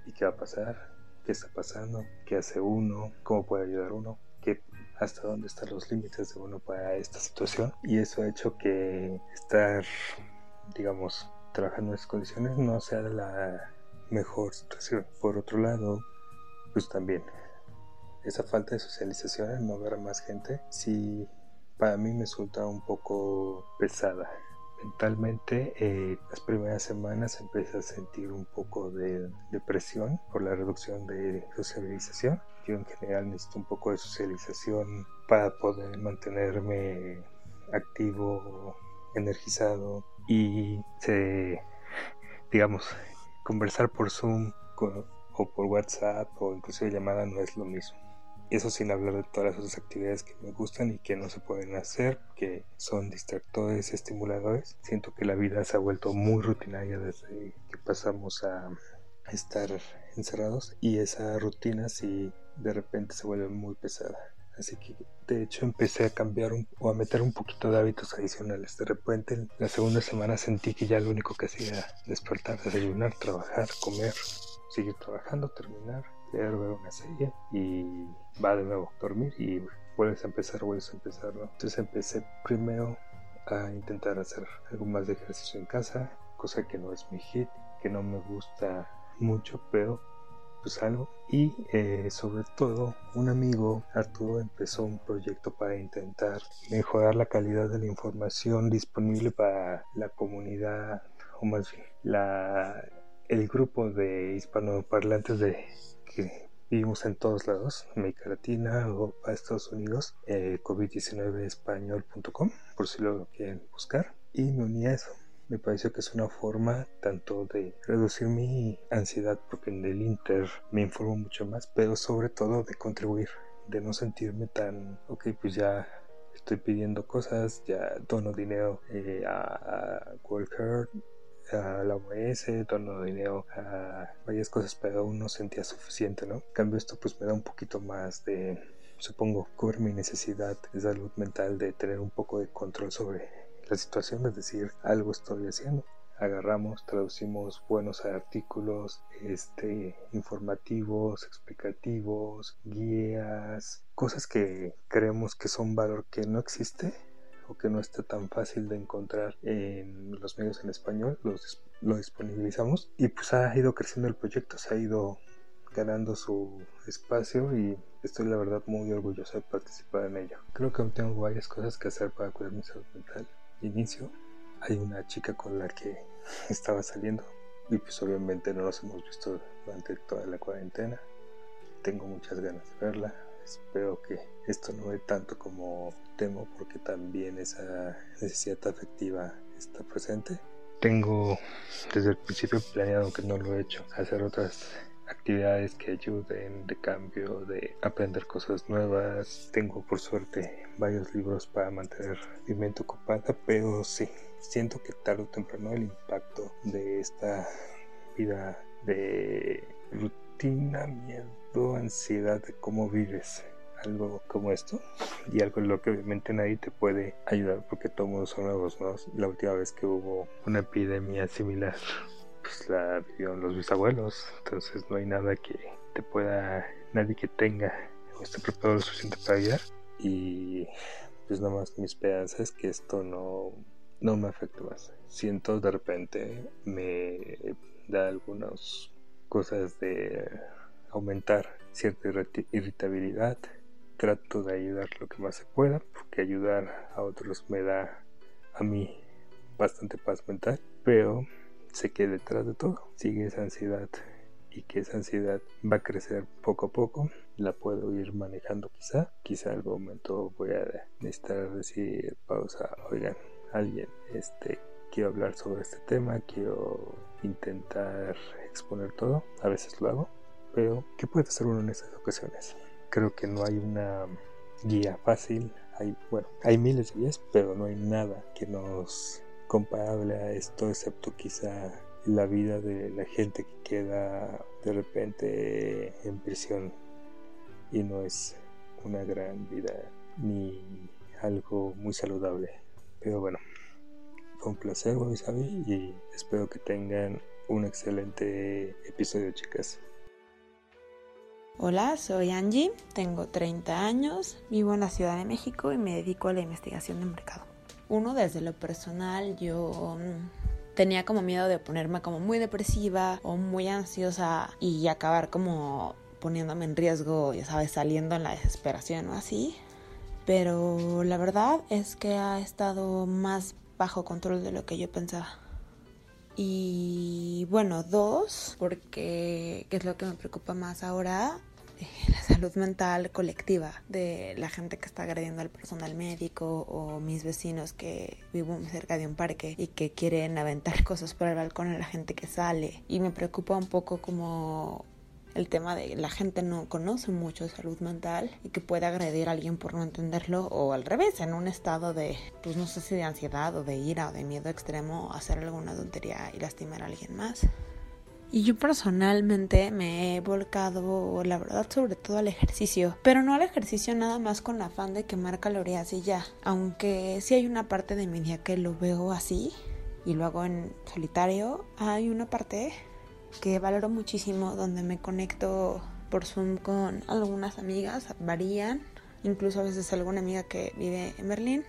¿y qué va a pasar? ¿Qué está pasando? ¿Qué hace uno? ¿Cómo puede ayudar uno? ¿Qué, ¿Hasta dónde están los límites de uno para esta situación? Y eso ha hecho que estar, digamos, trabajando en esas condiciones no sea la mejor situación. Por otro lado, pues también esa falta de socialización, no ver a más gente, sí para mí me resulta un poco pesada. Mentalmente, eh, las primeras semanas empecé a sentir un poco de depresión por la reducción de socialización. Yo en general necesito un poco de socialización para poder mantenerme activo, energizado y, digamos, conversar por Zoom o por WhatsApp o incluso llamada no es lo mismo. Eso sin hablar de todas las otras actividades que me gustan y que no se pueden hacer, que son distractores, estimuladores. Siento que la vida se ha vuelto muy rutinaria desde que pasamos a estar encerrados y esa rutina sí de repente se vuelve muy pesada. Así que de hecho empecé a cambiar o a meter un poquito de hábitos adicionales. De repente la segunda semana sentí que ya lo único que hacía era despertar, desayunar, trabajar, comer, seguir trabajando, terminar, leer, ver una serie y va de nuevo, dormir y vuelves a empezar, vuelves a empezar, Entonces empecé primero a intentar hacer algo más de ejercicio en casa, cosa que no es mi hit, que no me gusta mucho, pero pues algo. Y eh, sobre todo, un amigo, Arturo, empezó un proyecto para intentar mejorar la calidad de la información disponible para la comunidad, o más bien, la, el grupo de hispanoparlantes de que Vivimos en todos lados, América Latina, Europa, Estados Unidos, eh, covid19español.com, por si lo quieren buscar. Y me uní a eso. Me pareció que es una forma tanto de reducir mi ansiedad, porque en el Inter me informo mucho más, pero sobre todo de contribuir, de no sentirme tan, ok, pues ya estoy pidiendo cosas, ya dono dinero eh, a, a World a la OMS, dono dinero a varias cosas, pero aún no sentía suficiente, ¿no? En cambio esto pues me da un poquito más de, supongo, cubre mi necesidad de salud mental, de tener un poco de control sobre la situación, es decir, algo estoy haciendo agarramos, traducimos buenos artículos este, informativos, explicativos, guías, cosas que creemos que son valor que no existe o que no está tan fácil de encontrar en los medios en español, los, lo disponibilizamos y pues ha ido creciendo el proyecto, se ha ido ganando su espacio y estoy la verdad muy orgulloso de participar en ello. Creo que aún tengo varias cosas que hacer para cuidar mi salud mental. Inicio hay una chica con la que (laughs) estaba saliendo y pues obviamente no nos hemos visto durante toda la cuarentena. Tengo muchas ganas de verla. Espero que esto no ve tanto como temo porque también esa necesidad afectiva está presente. Tengo desde el principio planeado, aunque no lo he hecho, hacer otras actividades que ayuden de cambio, de aprender cosas nuevas. Tengo por suerte varios libros para mantener mi mente ocupada, pero sí, siento que tarde o temprano el impacto de esta vida de rutina, miedo, ansiedad de cómo vives algo como esto y algo en lo que obviamente nadie te puede ayudar porque todos son nuevos, ¿no? La última vez que hubo una epidemia similar pues la vivieron los bisabuelos, entonces no hay nada que te pueda, nadie que tenga o esté preparado lo suficiente para ayudar y pues nada más mi esperanza es que esto no, no me afecte más. Siento de repente me da algunas cosas de aumentar cierta irritabilidad. Trato de ayudar lo que más se pueda, porque ayudar a otros me da a mí bastante paz mental, pero sé que detrás de todo sigue esa ansiedad y que esa ansiedad va a crecer poco a poco. La puedo ir manejando quizá. Quizá algún momento voy a necesitar decir pausa. Oigan, alguien, este, quiero hablar sobre este tema, quiero intentar exponer todo. A veces lo hago, pero ¿qué puede hacer uno en esas ocasiones? Creo que no hay una guía fácil. Hay, bueno, hay miles de guías, pero no hay nada que nos comparable a esto, excepto quizá la vida de la gente que queda de repente en prisión y no es una gran vida ni algo muy saludable. Pero bueno, fue un placer, Sabi, y espero que tengan un excelente episodio, chicas. Hola, soy Angie, tengo 30 años, vivo en la Ciudad de México y me dedico a la investigación de mercado. Uno, desde lo personal, yo mm, tenía como miedo de ponerme como muy depresiva o muy ansiosa y acabar como poniéndome en riesgo, ya sabes, saliendo en la desesperación o así. Pero la verdad es que ha estado más bajo control de lo que yo pensaba. Y bueno, dos, porque ¿qué es lo que me preocupa más ahora? La salud mental colectiva de la gente que está agrediendo al personal médico o mis vecinos que vivo cerca de un parque y que quieren aventar (laughs) cosas por el balcón a la gente que sale. Y me preocupa un poco como el tema de la gente no conoce mucho salud mental y que puede agredir a alguien por no entenderlo o al revés, en un estado de, pues no sé si de ansiedad o de ira o de miedo extremo, hacer alguna tontería y lastimar a alguien más. Y yo personalmente me he volcado, la verdad, sobre todo al ejercicio. Pero no al ejercicio nada más con afán de quemar calorías y ya. Aunque sí hay una parte de mi día que lo veo así y lo hago en solitario, hay una parte que valoro muchísimo donde me conecto por Zoom con algunas amigas, varían. Incluso a veces alguna amiga que vive en Berlín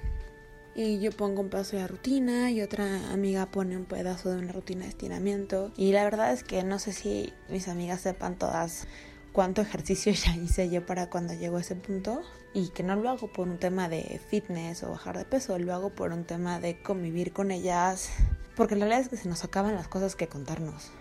y yo pongo un pedazo de rutina y otra amiga pone un pedazo de una rutina de estiramiento. Y la verdad es que no sé si mis amigas sepan todas cuánto ejercicio (laughs) ya hice yo para cuando llego a ese punto y que no lo hago por un tema de fitness o bajar de peso, lo hago por un tema de convivir con ellas, porque la realidad es que se nos acaban las cosas que contarnos.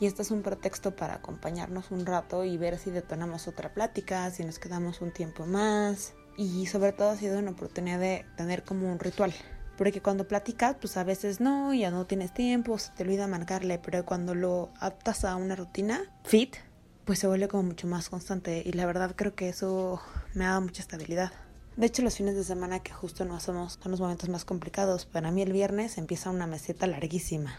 Y este es un pretexto para acompañarnos un rato y ver si detonamos otra plática, si nos quedamos un tiempo más, y sobre todo ha sido una oportunidad de tener como un ritual. Porque cuando platicas, pues a veces no, ya no tienes tiempo, se te olvida marcarle, pero cuando lo adaptas a una rutina fit, pues se vuelve como mucho más constante y la verdad creo que eso me ha dado mucha estabilidad. De hecho, los fines de semana que justo no hacemos son los momentos más complicados. Para mí el viernes empieza una meseta larguísima.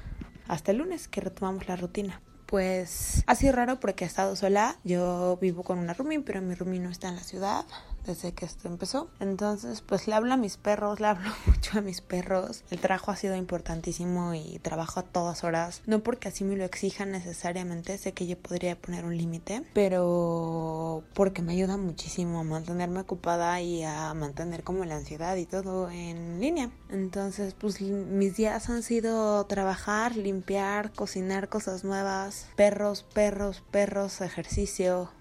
hasta el lunes que retomamos la rutina pues ha sido raro porque he estado sola. Yo vivo con una roomie, pero mi roomie no está en la ciudad desde que esto empezó. Entonces, pues le hablo a mis perros, le hablo (laughs) mucho a mis perros. El trabajo ha sido importantísimo y trabajo a todas horas. No porque así me lo exijan necesariamente, sé que yo podría poner un límite, pero porque me ayuda muchísimo a mantenerme ocupada y a mantener como la ansiedad y todo en línea. Entonces, pues mis días han sido trabajar, limpiar, cocinar cosas nuevas, perros, perros, perros, ejercicio,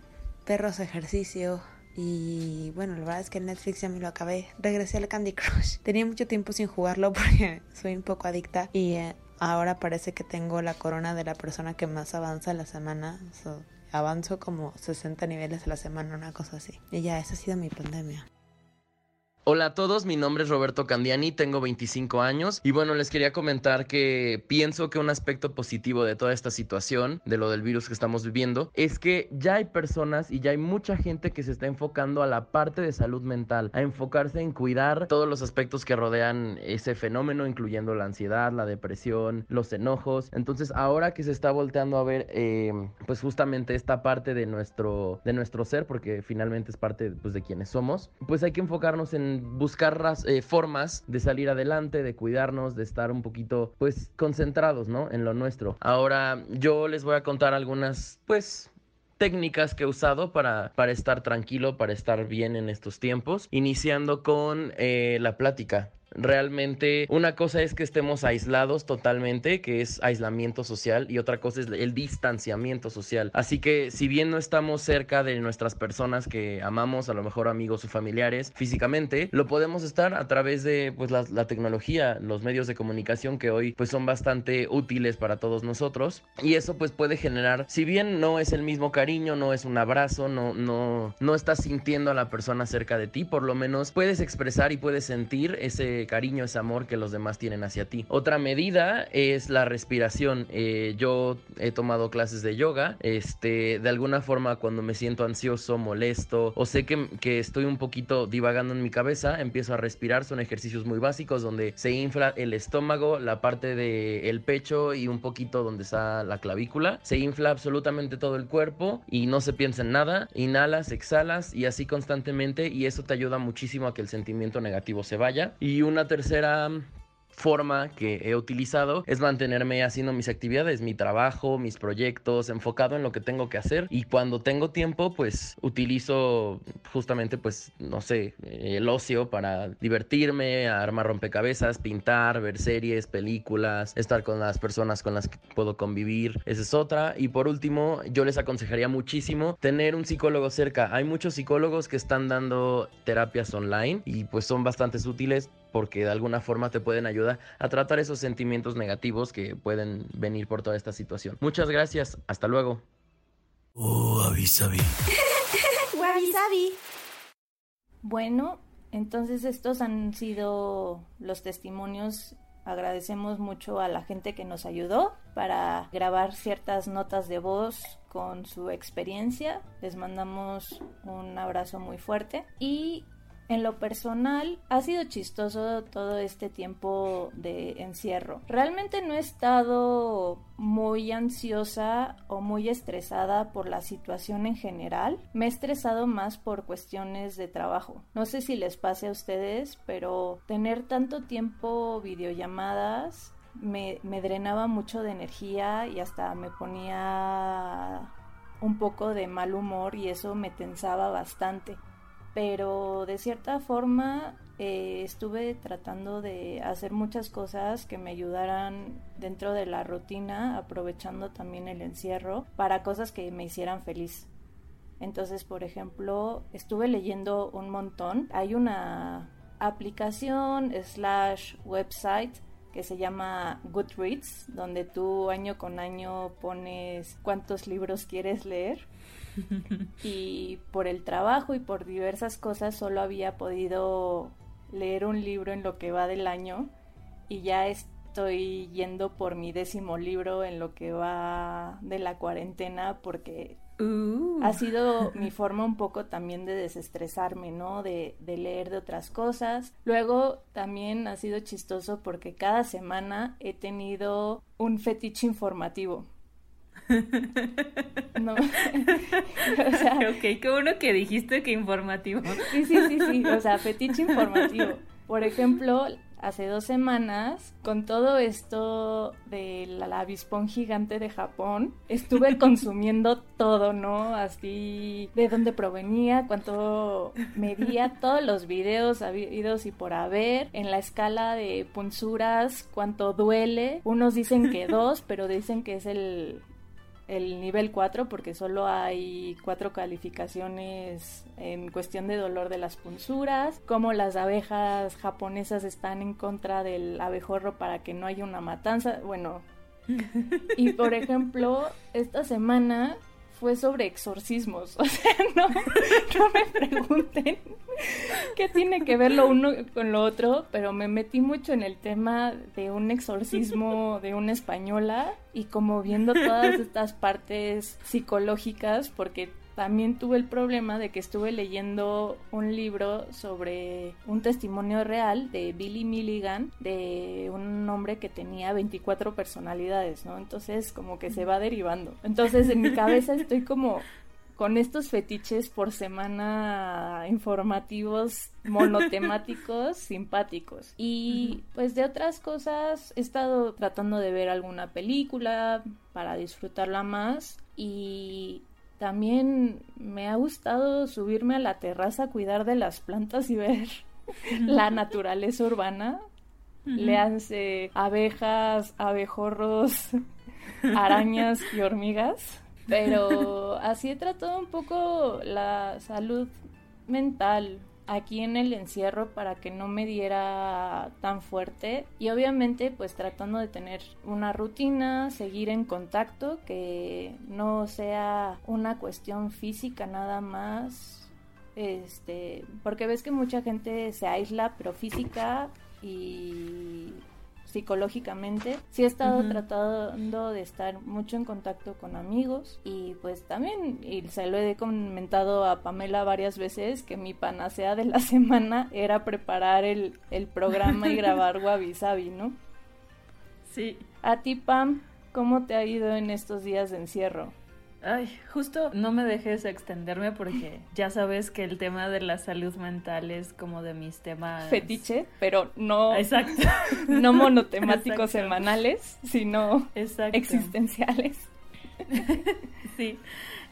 perros, ejercicio y bueno, la verdad es que Netflix ya me lo acabé. Regresé al Candy Crush. (laughs) Tenía mucho tiempo sin jugarlo (laughs) porque soy un poco adicta. Y eh, ahora parece que tengo la corona de la persona que más avanza la semana. avanzo como 60 niveles a la semana, una cosa así. Y ya, esa ha sido mi pandemia. Hola a todos, mi nombre es Roberto Candiani, tengo 25 años y bueno, les quería comentar que pienso que un aspecto positivo de toda esta situación, de lo del virus que estamos viviendo, es que ya hay personas y ya hay mucha gente que se está enfocando a la parte de salud mental, a enfocarse en cuidar todos los aspectos que rodean ese fenómeno, incluyendo la ansiedad, la depresión, los enojos. Entonces ahora que se está volteando a ver eh, pues justamente esta parte de nuestro, de nuestro ser, porque finalmente es parte pues, de quienes somos, pues hay que enfocarnos en buscar eh, formas de salir adelante, de cuidarnos, de estar un poquito, pues, concentrados, ¿no? En lo nuestro. Ahora, yo les voy a contar algunas, pues, técnicas que he usado para, para estar tranquilo, para estar bien en estos tiempos, iniciando con eh, la plática. Realmente una cosa es que estemos aislados totalmente, que es aislamiento social, y otra cosa es el distanciamiento social. Así que si bien no estamos cerca de nuestras personas que amamos, a lo mejor amigos o familiares físicamente, lo podemos estar a través de pues la, la tecnología, los medios de comunicación que hoy pues son bastante útiles para todos nosotros. Y eso pues puede generar, si bien no es el mismo cariño, no es un abrazo, no, no, no estás sintiendo a la persona cerca de ti, por lo menos puedes expresar y puedes sentir ese cariño, ese amor que los demás tienen hacia ti. Otra medida es la respiración. Eh, yo he tomado clases de yoga. Este, de alguna forma, cuando me siento ansioso, molesto o sé que, que estoy un poquito divagando en mi cabeza, empiezo a respirar. Son ejercicios muy básicos donde se infla el estómago, la parte del pecho y un poquito donde está la clavícula. Se infla absolutamente todo el cuerpo y no se piensa en nada. Inhalas, exhalas y así constantemente y eso te ayuda muchísimo a que el sentimiento negativo se vaya. Y una tercera forma que he utilizado es mantenerme haciendo mis actividades, mi trabajo, mis proyectos, enfocado en lo que tengo que hacer. Y cuando tengo tiempo pues utilizo justamente pues no sé, el ocio para divertirme, armar rompecabezas, pintar, ver series, películas, estar con las personas con las que puedo convivir, esa es otra. Y por último yo les aconsejaría muchísimo tener un psicólogo cerca, hay muchos psicólogos que están dando terapias online y pues son bastante útiles porque de alguna forma te pueden ayudar a tratar esos sentimientos negativos que pueden venir por toda esta situación. Muchas gracias, hasta luego. Oh, avisabi. (laughs) Bueno, entonces estos han sido los testimonios. Agradecemos mucho a la gente que nos ayudó para grabar ciertas notas de voz con su experiencia. Les mandamos un abrazo muy fuerte y en lo personal, ha sido chistoso todo este tiempo de encierro. Realmente no he estado muy ansiosa o muy estresada por la situación en general. Me he estresado más por cuestiones de trabajo. No sé si les pase a ustedes, pero tener tanto tiempo videollamadas me, me drenaba mucho de energía y hasta me ponía un poco de mal humor y eso me tensaba bastante pero de cierta forma eh, estuve tratando de hacer muchas cosas que me ayudaran dentro de la rutina, aprovechando también el encierro para cosas que me hicieran feliz. Entonces, por ejemplo, estuve leyendo un montón. Hay una aplicación slash website que se llama Goodreads, donde tú año con año pones cuántos libros quieres leer (laughs) y por el trabajo y por diversas cosas solo había podido leer un libro en lo que va del año y ya estoy yendo por mi décimo libro en lo que va de la cuarentena porque Uh. ha sido (laughs) mi forma un poco también de desestresarme, ¿no? De, de leer de otras cosas. Luego también ha sido chistoso porque cada semana he tenido un fetiche informativo. (laughs) No. (laughs) o sea, (laughs) ok, qué bueno que dijiste que informativo. Sí, sí, sí, sí. O sea, fetiche informativo. Por ejemplo, hace dos semanas, con todo esto del avispón gigante de Japón, estuve consumiendo todo, ¿no? Así, de dónde provenía, cuánto medía, todos los videos habidos y por haber, en la escala de punzuras, cuánto duele. Unos dicen que dos, pero dicen que es el el nivel 4 porque solo hay cuatro calificaciones en cuestión de dolor de las punzuras, como las abejas japonesas están en contra del abejorro para que no haya una matanza, bueno. (laughs) Y por ejemplo, esta semana fue sobre exorcismos. (laughs) O sea, no, no me pregunten qué tiene que ver lo uno con lo otro, pero me metí mucho en el tema de un exorcismo de una española y como viendo todas estas partes psicológicas, porque también tuve el problema de que estuve leyendo un libro sobre un testimonio real de Billy Milligan, de un hombre que tenía 24 personalidades, ¿no? Entonces como que se va derivando. Entonces en mi cabeza (laughs) estoy como con estos fetiches por semana informativos monotemáticos (laughs) simpáticos. Y pues de otras cosas he estado tratando de ver alguna película para disfrutarla más y también me ha gustado subirme a la terraza a cuidar de las plantas y ver la naturaleza urbana. Le hace abejas, abejorros, (laughs) arañas y hormigas. Pero así he tratado un poco la salud mental aquí en el encierro para que no me diera tan fuerte. Y obviamente pues tratando de tener una rutina, seguir en contacto, que no sea una cuestión física nada más, este, porque ves que mucha gente se aísla pero física y psicológicamente. Sí he estado tratando de estar mucho en contacto con amigos y pues también, y se lo he comentado a Pamela varias veces, que mi panacea de la (laughs) semana era preparar el, el programa y grabar (laughs) Wabi Sabi, ¿no? Sí. A ti, Pam, ¿cómo te ha ido en estos días de encierro? Ay, justo no me dejes extenderme porque (laughs) ya sabes que el tema de la salud mental es como de mis temas fetiche, pero no Exacto. (laughs) no monotemáticos semanales, sino Exacto. existenciales. (laughs) sí.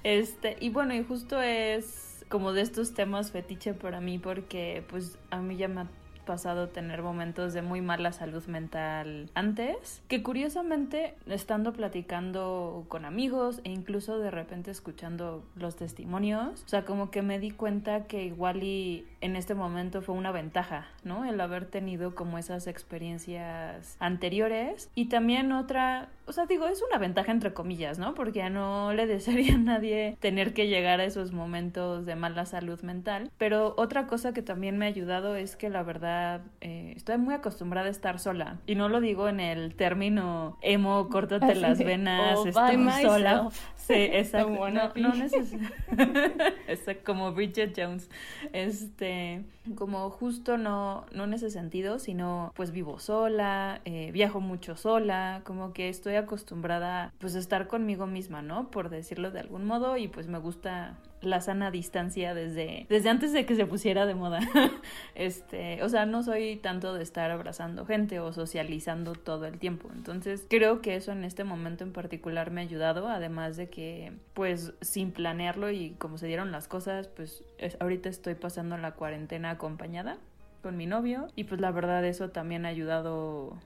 Este, y bueno, y justo es como de estos temas fetiche para mí porque pues a mí ya me pasado tener momentos de muy mala salud mental antes, que curiosamente estando platicando con amigos e incluso de repente escuchando los testimonios, o sea, como que me di cuenta que igual y en este momento fue una ventaja, ¿no? El haber tenido como esas experiencias anteriores y también otra, o sea, digo, es una ventaja entre comillas, ¿no? Porque ya no le desearía a nadie tener que llegar a esos momentos de mala salud mental, pero otra cosa que también me ha ayudado es que la verdad eh, estoy muy acostumbrada a estar sola. Y no lo digo en el término emo, córtate (laughs) Así las venas, "All estoy by sola. Myself". Sí, (laughs) exacto. The No, no (laughs) neces- (laughs) Exacto, como Bridget Jones. Este, como justo no, no en ese sentido, sino pues vivo sola, eh, viajo mucho sola, como que estoy acostumbrada pues a estar conmigo misma, ¿no? Por decirlo de algún modo, y pues me gusta la sana distancia desde, desde antes de que se pusiera de moda. (laughs) este, o sea, no soy tanto de estar abrazando gente o socializando todo el tiempo. Entonces, creo que eso en este momento en particular me ha ayudado, además de que, pues, sin planearlo y como se dieron las cosas, pues es- ahorita estoy pasando la cuarentena acompañada con mi novio y pues la verdad eso también ha ayudado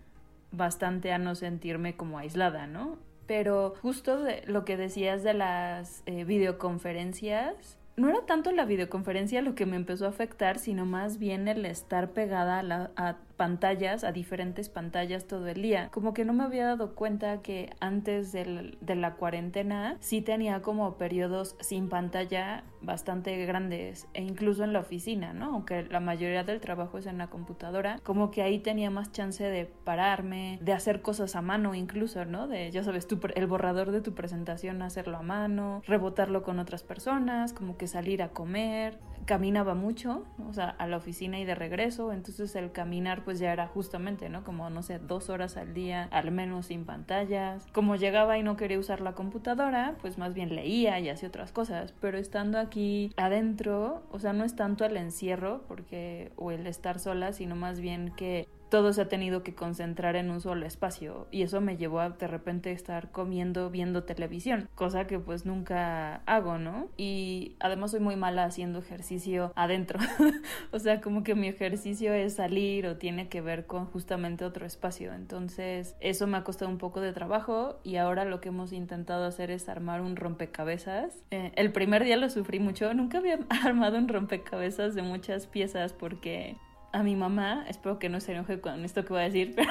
bastante a no sentirme como aislada, ¿no? Pero justo de lo que decías de las eh, videoconferencias, no era tanto la videoconferencia lo que me empezó a afectar, sino más bien el estar pegada a, la- a pantallas, a diferentes pantallas todo el día. Como que no me había dado cuenta que antes del, de la cuarentena sí tenía como periodos sin pantalla bastante grandes e incluso en la oficina, ¿no? Aunque la mayoría del trabajo es en la computadora, como que ahí tenía más chance de pararme, de hacer cosas a mano incluso, ¿no? De, ya sabes, tu, el borrador de tu presentación, hacerlo a mano, rebotarlo con otras personas, como que salir a comer, caminaba mucho, o sea, a la oficina y de regreso, entonces el caminar pues ya era justamente, ¿no? Como, no sé, dos horas al día, al menos sin pantallas. Como llegaba y no quería usar la computadora, pues más bien leía y hacía otras cosas, pero estando aquí adentro, o sea, no es tanto el encierro, porque, o el estar sola, sino más bien que todo se ha tenido que concentrar en un solo espacio y eso me llevó a de repente estar comiendo viendo televisión, cosa que pues nunca hago, ¿no? Y además soy muy mala haciendo ejercicio adentro, (laughs) o sea, como que mi ejercicio es salir o tiene que ver con justamente otro espacio, entonces eso me ha costado un poco de trabajo y ahora lo que hemos intentado hacer es armar un rompecabezas. Eh, el primer día lo sufrí mucho, nunca había (laughs) armado un rompecabezas de muchas piezas porque a mi mamá, espero que no se enoje con esto que voy a decir, (laughs) pero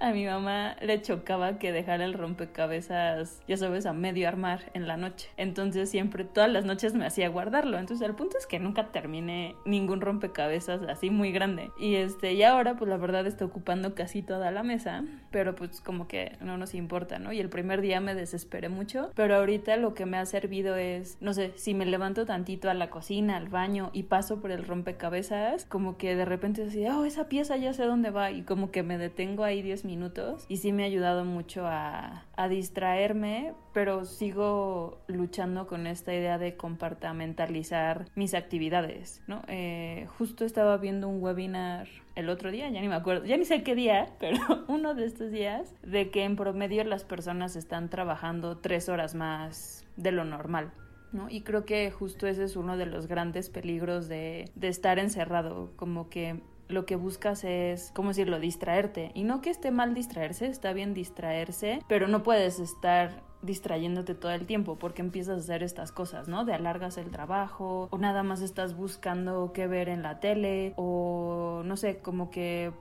a mi mamá le chocaba que dejara el rompecabezas, ya sabes, a medio armar en la noche. Entonces siempre, todas las noches me hacía guardarlo. Entonces el punto es que nunca terminé ningún rompecabezas así muy grande. Y este, y ahora pues la verdad está ocupando casi toda la mesa, pero pues como que no nos importa, ¿no? Y el primer día me desesperé mucho, pero ahorita lo que me ha servido es, no sé, si me levanto tantito a la cocina, al baño y paso por el rompecabezas, como que de repente así, oh, esa pieza ya sé dónde va y como que me detengo ahí 10 minutos y sí me ha ayudado mucho a, a distraerme, pero sigo luchando con esta idea de compartamentalizar mis actividades, ¿no? Eh, justo estaba viendo un webinar el otro día, ya ni me acuerdo, ya ni sé qué día, (laughs) pero uno de estos días, de que en promedio las personas están trabajando tres horas más de lo normal. ¿No? Y creo que justo ese es uno de los grandes peligros de, de estar encerrado, como que lo que buscas es, ¿cómo decirlo?, distraerte. Y no que esté mal distraerse, está bien distraerse, pero no puedes estar distrayéndote todo el tiempo porque empiezas a hacer estas cosas, ¿no? De alargas el trabajo o nada más estás buscando qué ver en la tele o no sé, como que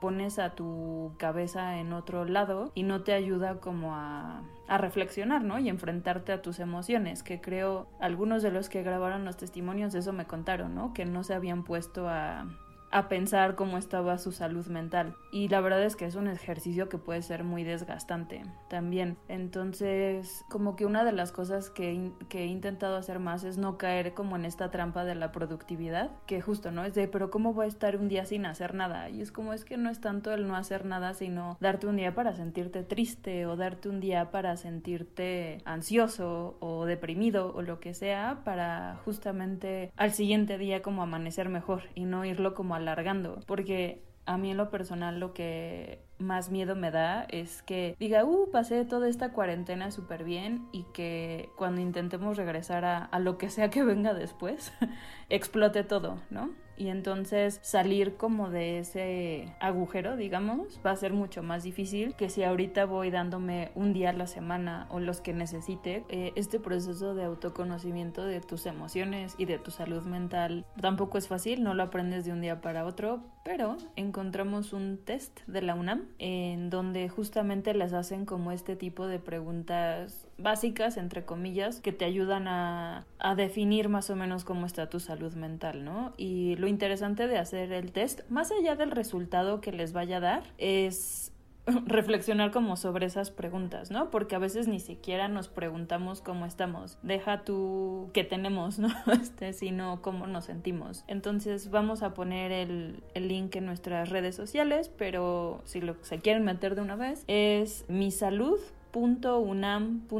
pones a tu cabeza en otro lado y no te ayuda como a, a, reflexionar, ¿no? Y enfrentarte a tus emociones, que creo algunos de los que grabaron los testimonios eso me contaron, ¿no? Que no se habían puesto a, a pensar cómo estaba su salud mental. Y la verdad es que es un ejercicio que puede ser muy desgastante también. Entonces, como que una de las cosas que, que, he intentado hacer más es no caer como en esta trampa de la productividad, que justo, ¿no? Es de, pero ¿cómo voy a estar un día sin hacer nada? Y es como, es que no es tanto el no hacer nada, sino darte un día para sentirte triste o darte un día para sentirte ansioso o deprimido o lo que sea, para justamente al siguiente día como amanecer mejor y no irlo como alargando, porque a mí en lo personal lo que más miedo me da es que diga, uh, pasé toda esta cuarentena súper bien y que cuando intentemos regresar a, a, lo que sea que venga después, (laughs) explote todo, ¿no? Y entonces salir como de ese agujero, digamos, va a ser mucho más difícil que si ahorita voy dándome un día a la semana o los que necesite. Eh, este proceso de autoconocimiento de tus emociones y de tu salud mental tampoco es fácil, no lo aprendes de un día para otro, pero encontramos un test de la UNAM en donde justamente les hacen como este tipo de preguntas básicas, entre comillas, que te ayudan a, a, definir más o menos cómo está tu salud mental, ¿no? Y lo interesante de hacer el test, más allá del resultado que les vaya a dar, es (laughs) reflexionar como sobre esas preguntas, ¿no? Porque a veces ni siquiera nos preguntamos cómo estamos. Deja tú qué tenemos, ¿no? (laughs) Este, sino cómo nos sentimos. Entonces vamos a poner el, el link en nuestras redes sociales, pero si lo se quieren meter de una vez, es mi salud .unam.mx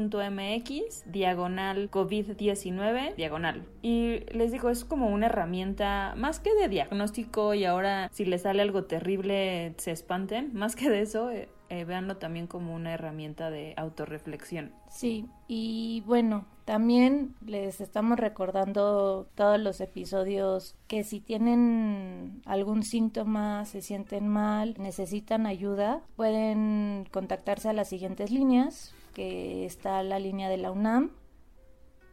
diagonal COVID-19 diagonal. Y les digo, es como una herramienta más que de diagnóstico y ahora si les sale algo terrible se espanten, (laughs) más que de eso, eh, eh, véanlo también como una herramienta de autorreflexión. Sí, y bueno, también les estamos recordando todos los episodios que si tienen algún síntoma, se sienten mal, necesitan ayuda, pueden contactarse a las siguientes líneas, que está la línea de la UNAM,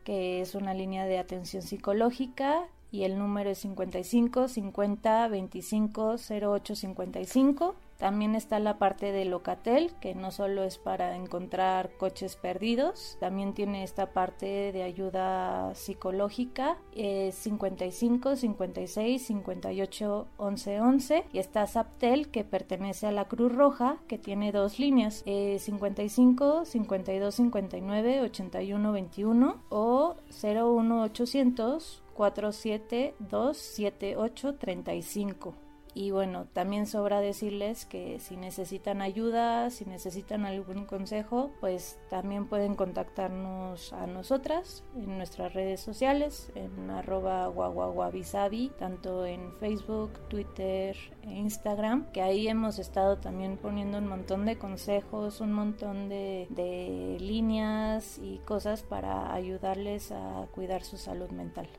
que es una línea de atención psicológica y el número es 55 50 25 08 55. También está la parte de Locatel, que no solo es para encontrar coches perdidos, también tiene esta parte de ayuda psicológica, es 55 56 58 11 11 y está Saptel que pertenece a la Cruz Roja, que tiene dos líneas, 55 52 59 81 21 o 01800 472 7835. Y bueno, también sobra decirles que si necesitan ayuda, si necesitan algún consejo, pues también pueden contactarnos a nosotras en nuestras redes sociales, en arroba guaguaguabisabi, tanto en Facebook, Twitter e Instagram, que ahí hemos estado también poniendo un montón de consejos, un montón de, de líneas y cosas para ayudarles a cuidar su salud mental.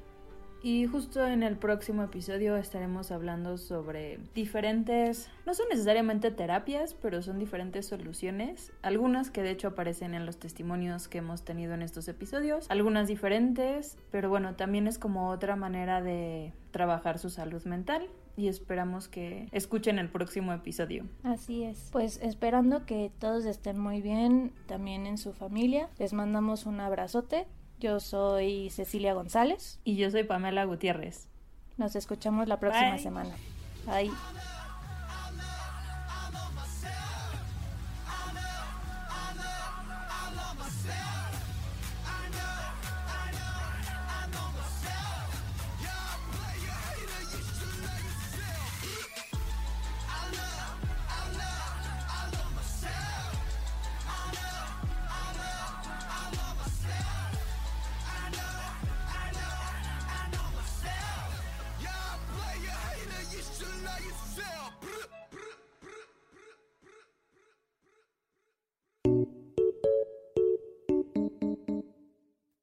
Y justo en el próximo episodio estaremos hablando sobre diferentes, no son necesariamente terapias, pero son diferentes soluciones, algunas que de hecho aparecen en los testimonios que hemos tenido en estos episodios, algunas diferentes, pero bueno, también es como otra manera de trabajar su salud mental y esperamos que escuchen el próximo episodio. Así es. Pues esperando que todos estén muy bien, también en su familia. Les mandamos un abrazote yo soy Cecilia González. Y yo soy Pamela Gutiérrez. Nos escuchamos la próxima semana. Bye.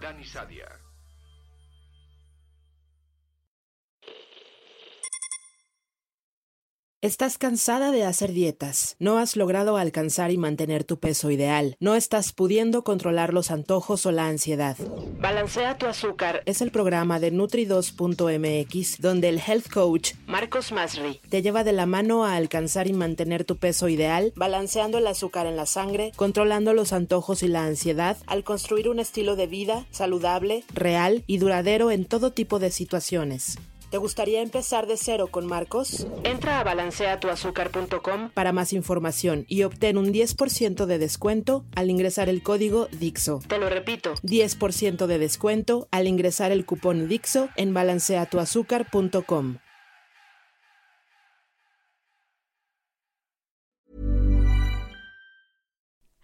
Dani Sadia. Estás cansada de hacer dietas, no has logrado alcanzar y mantener tu peso ideal, no estás pudiendo controlar los antojos o la ansiedad. Balancea tu azúcar es el programa de Nutri2.mx donde el health coach Marcos Masri te lleva de la mano a alcanzar y mantener tu peso ideal, balanceando el azúcar en la sangre, controlando los antojos y la ansiedad, al construir un estilo de vida saludable, real y duradero en todo tipo de situaciones. ¿Te gustaría empezar de cero con Marcos? Entra a balanceatuazúcar.com para más información y obtén un 10% de descuento al ingresar el código DIXO. Te lo repito, 10% de descuento al ingresar el cupón DIXO en balanceatuazúcar.com.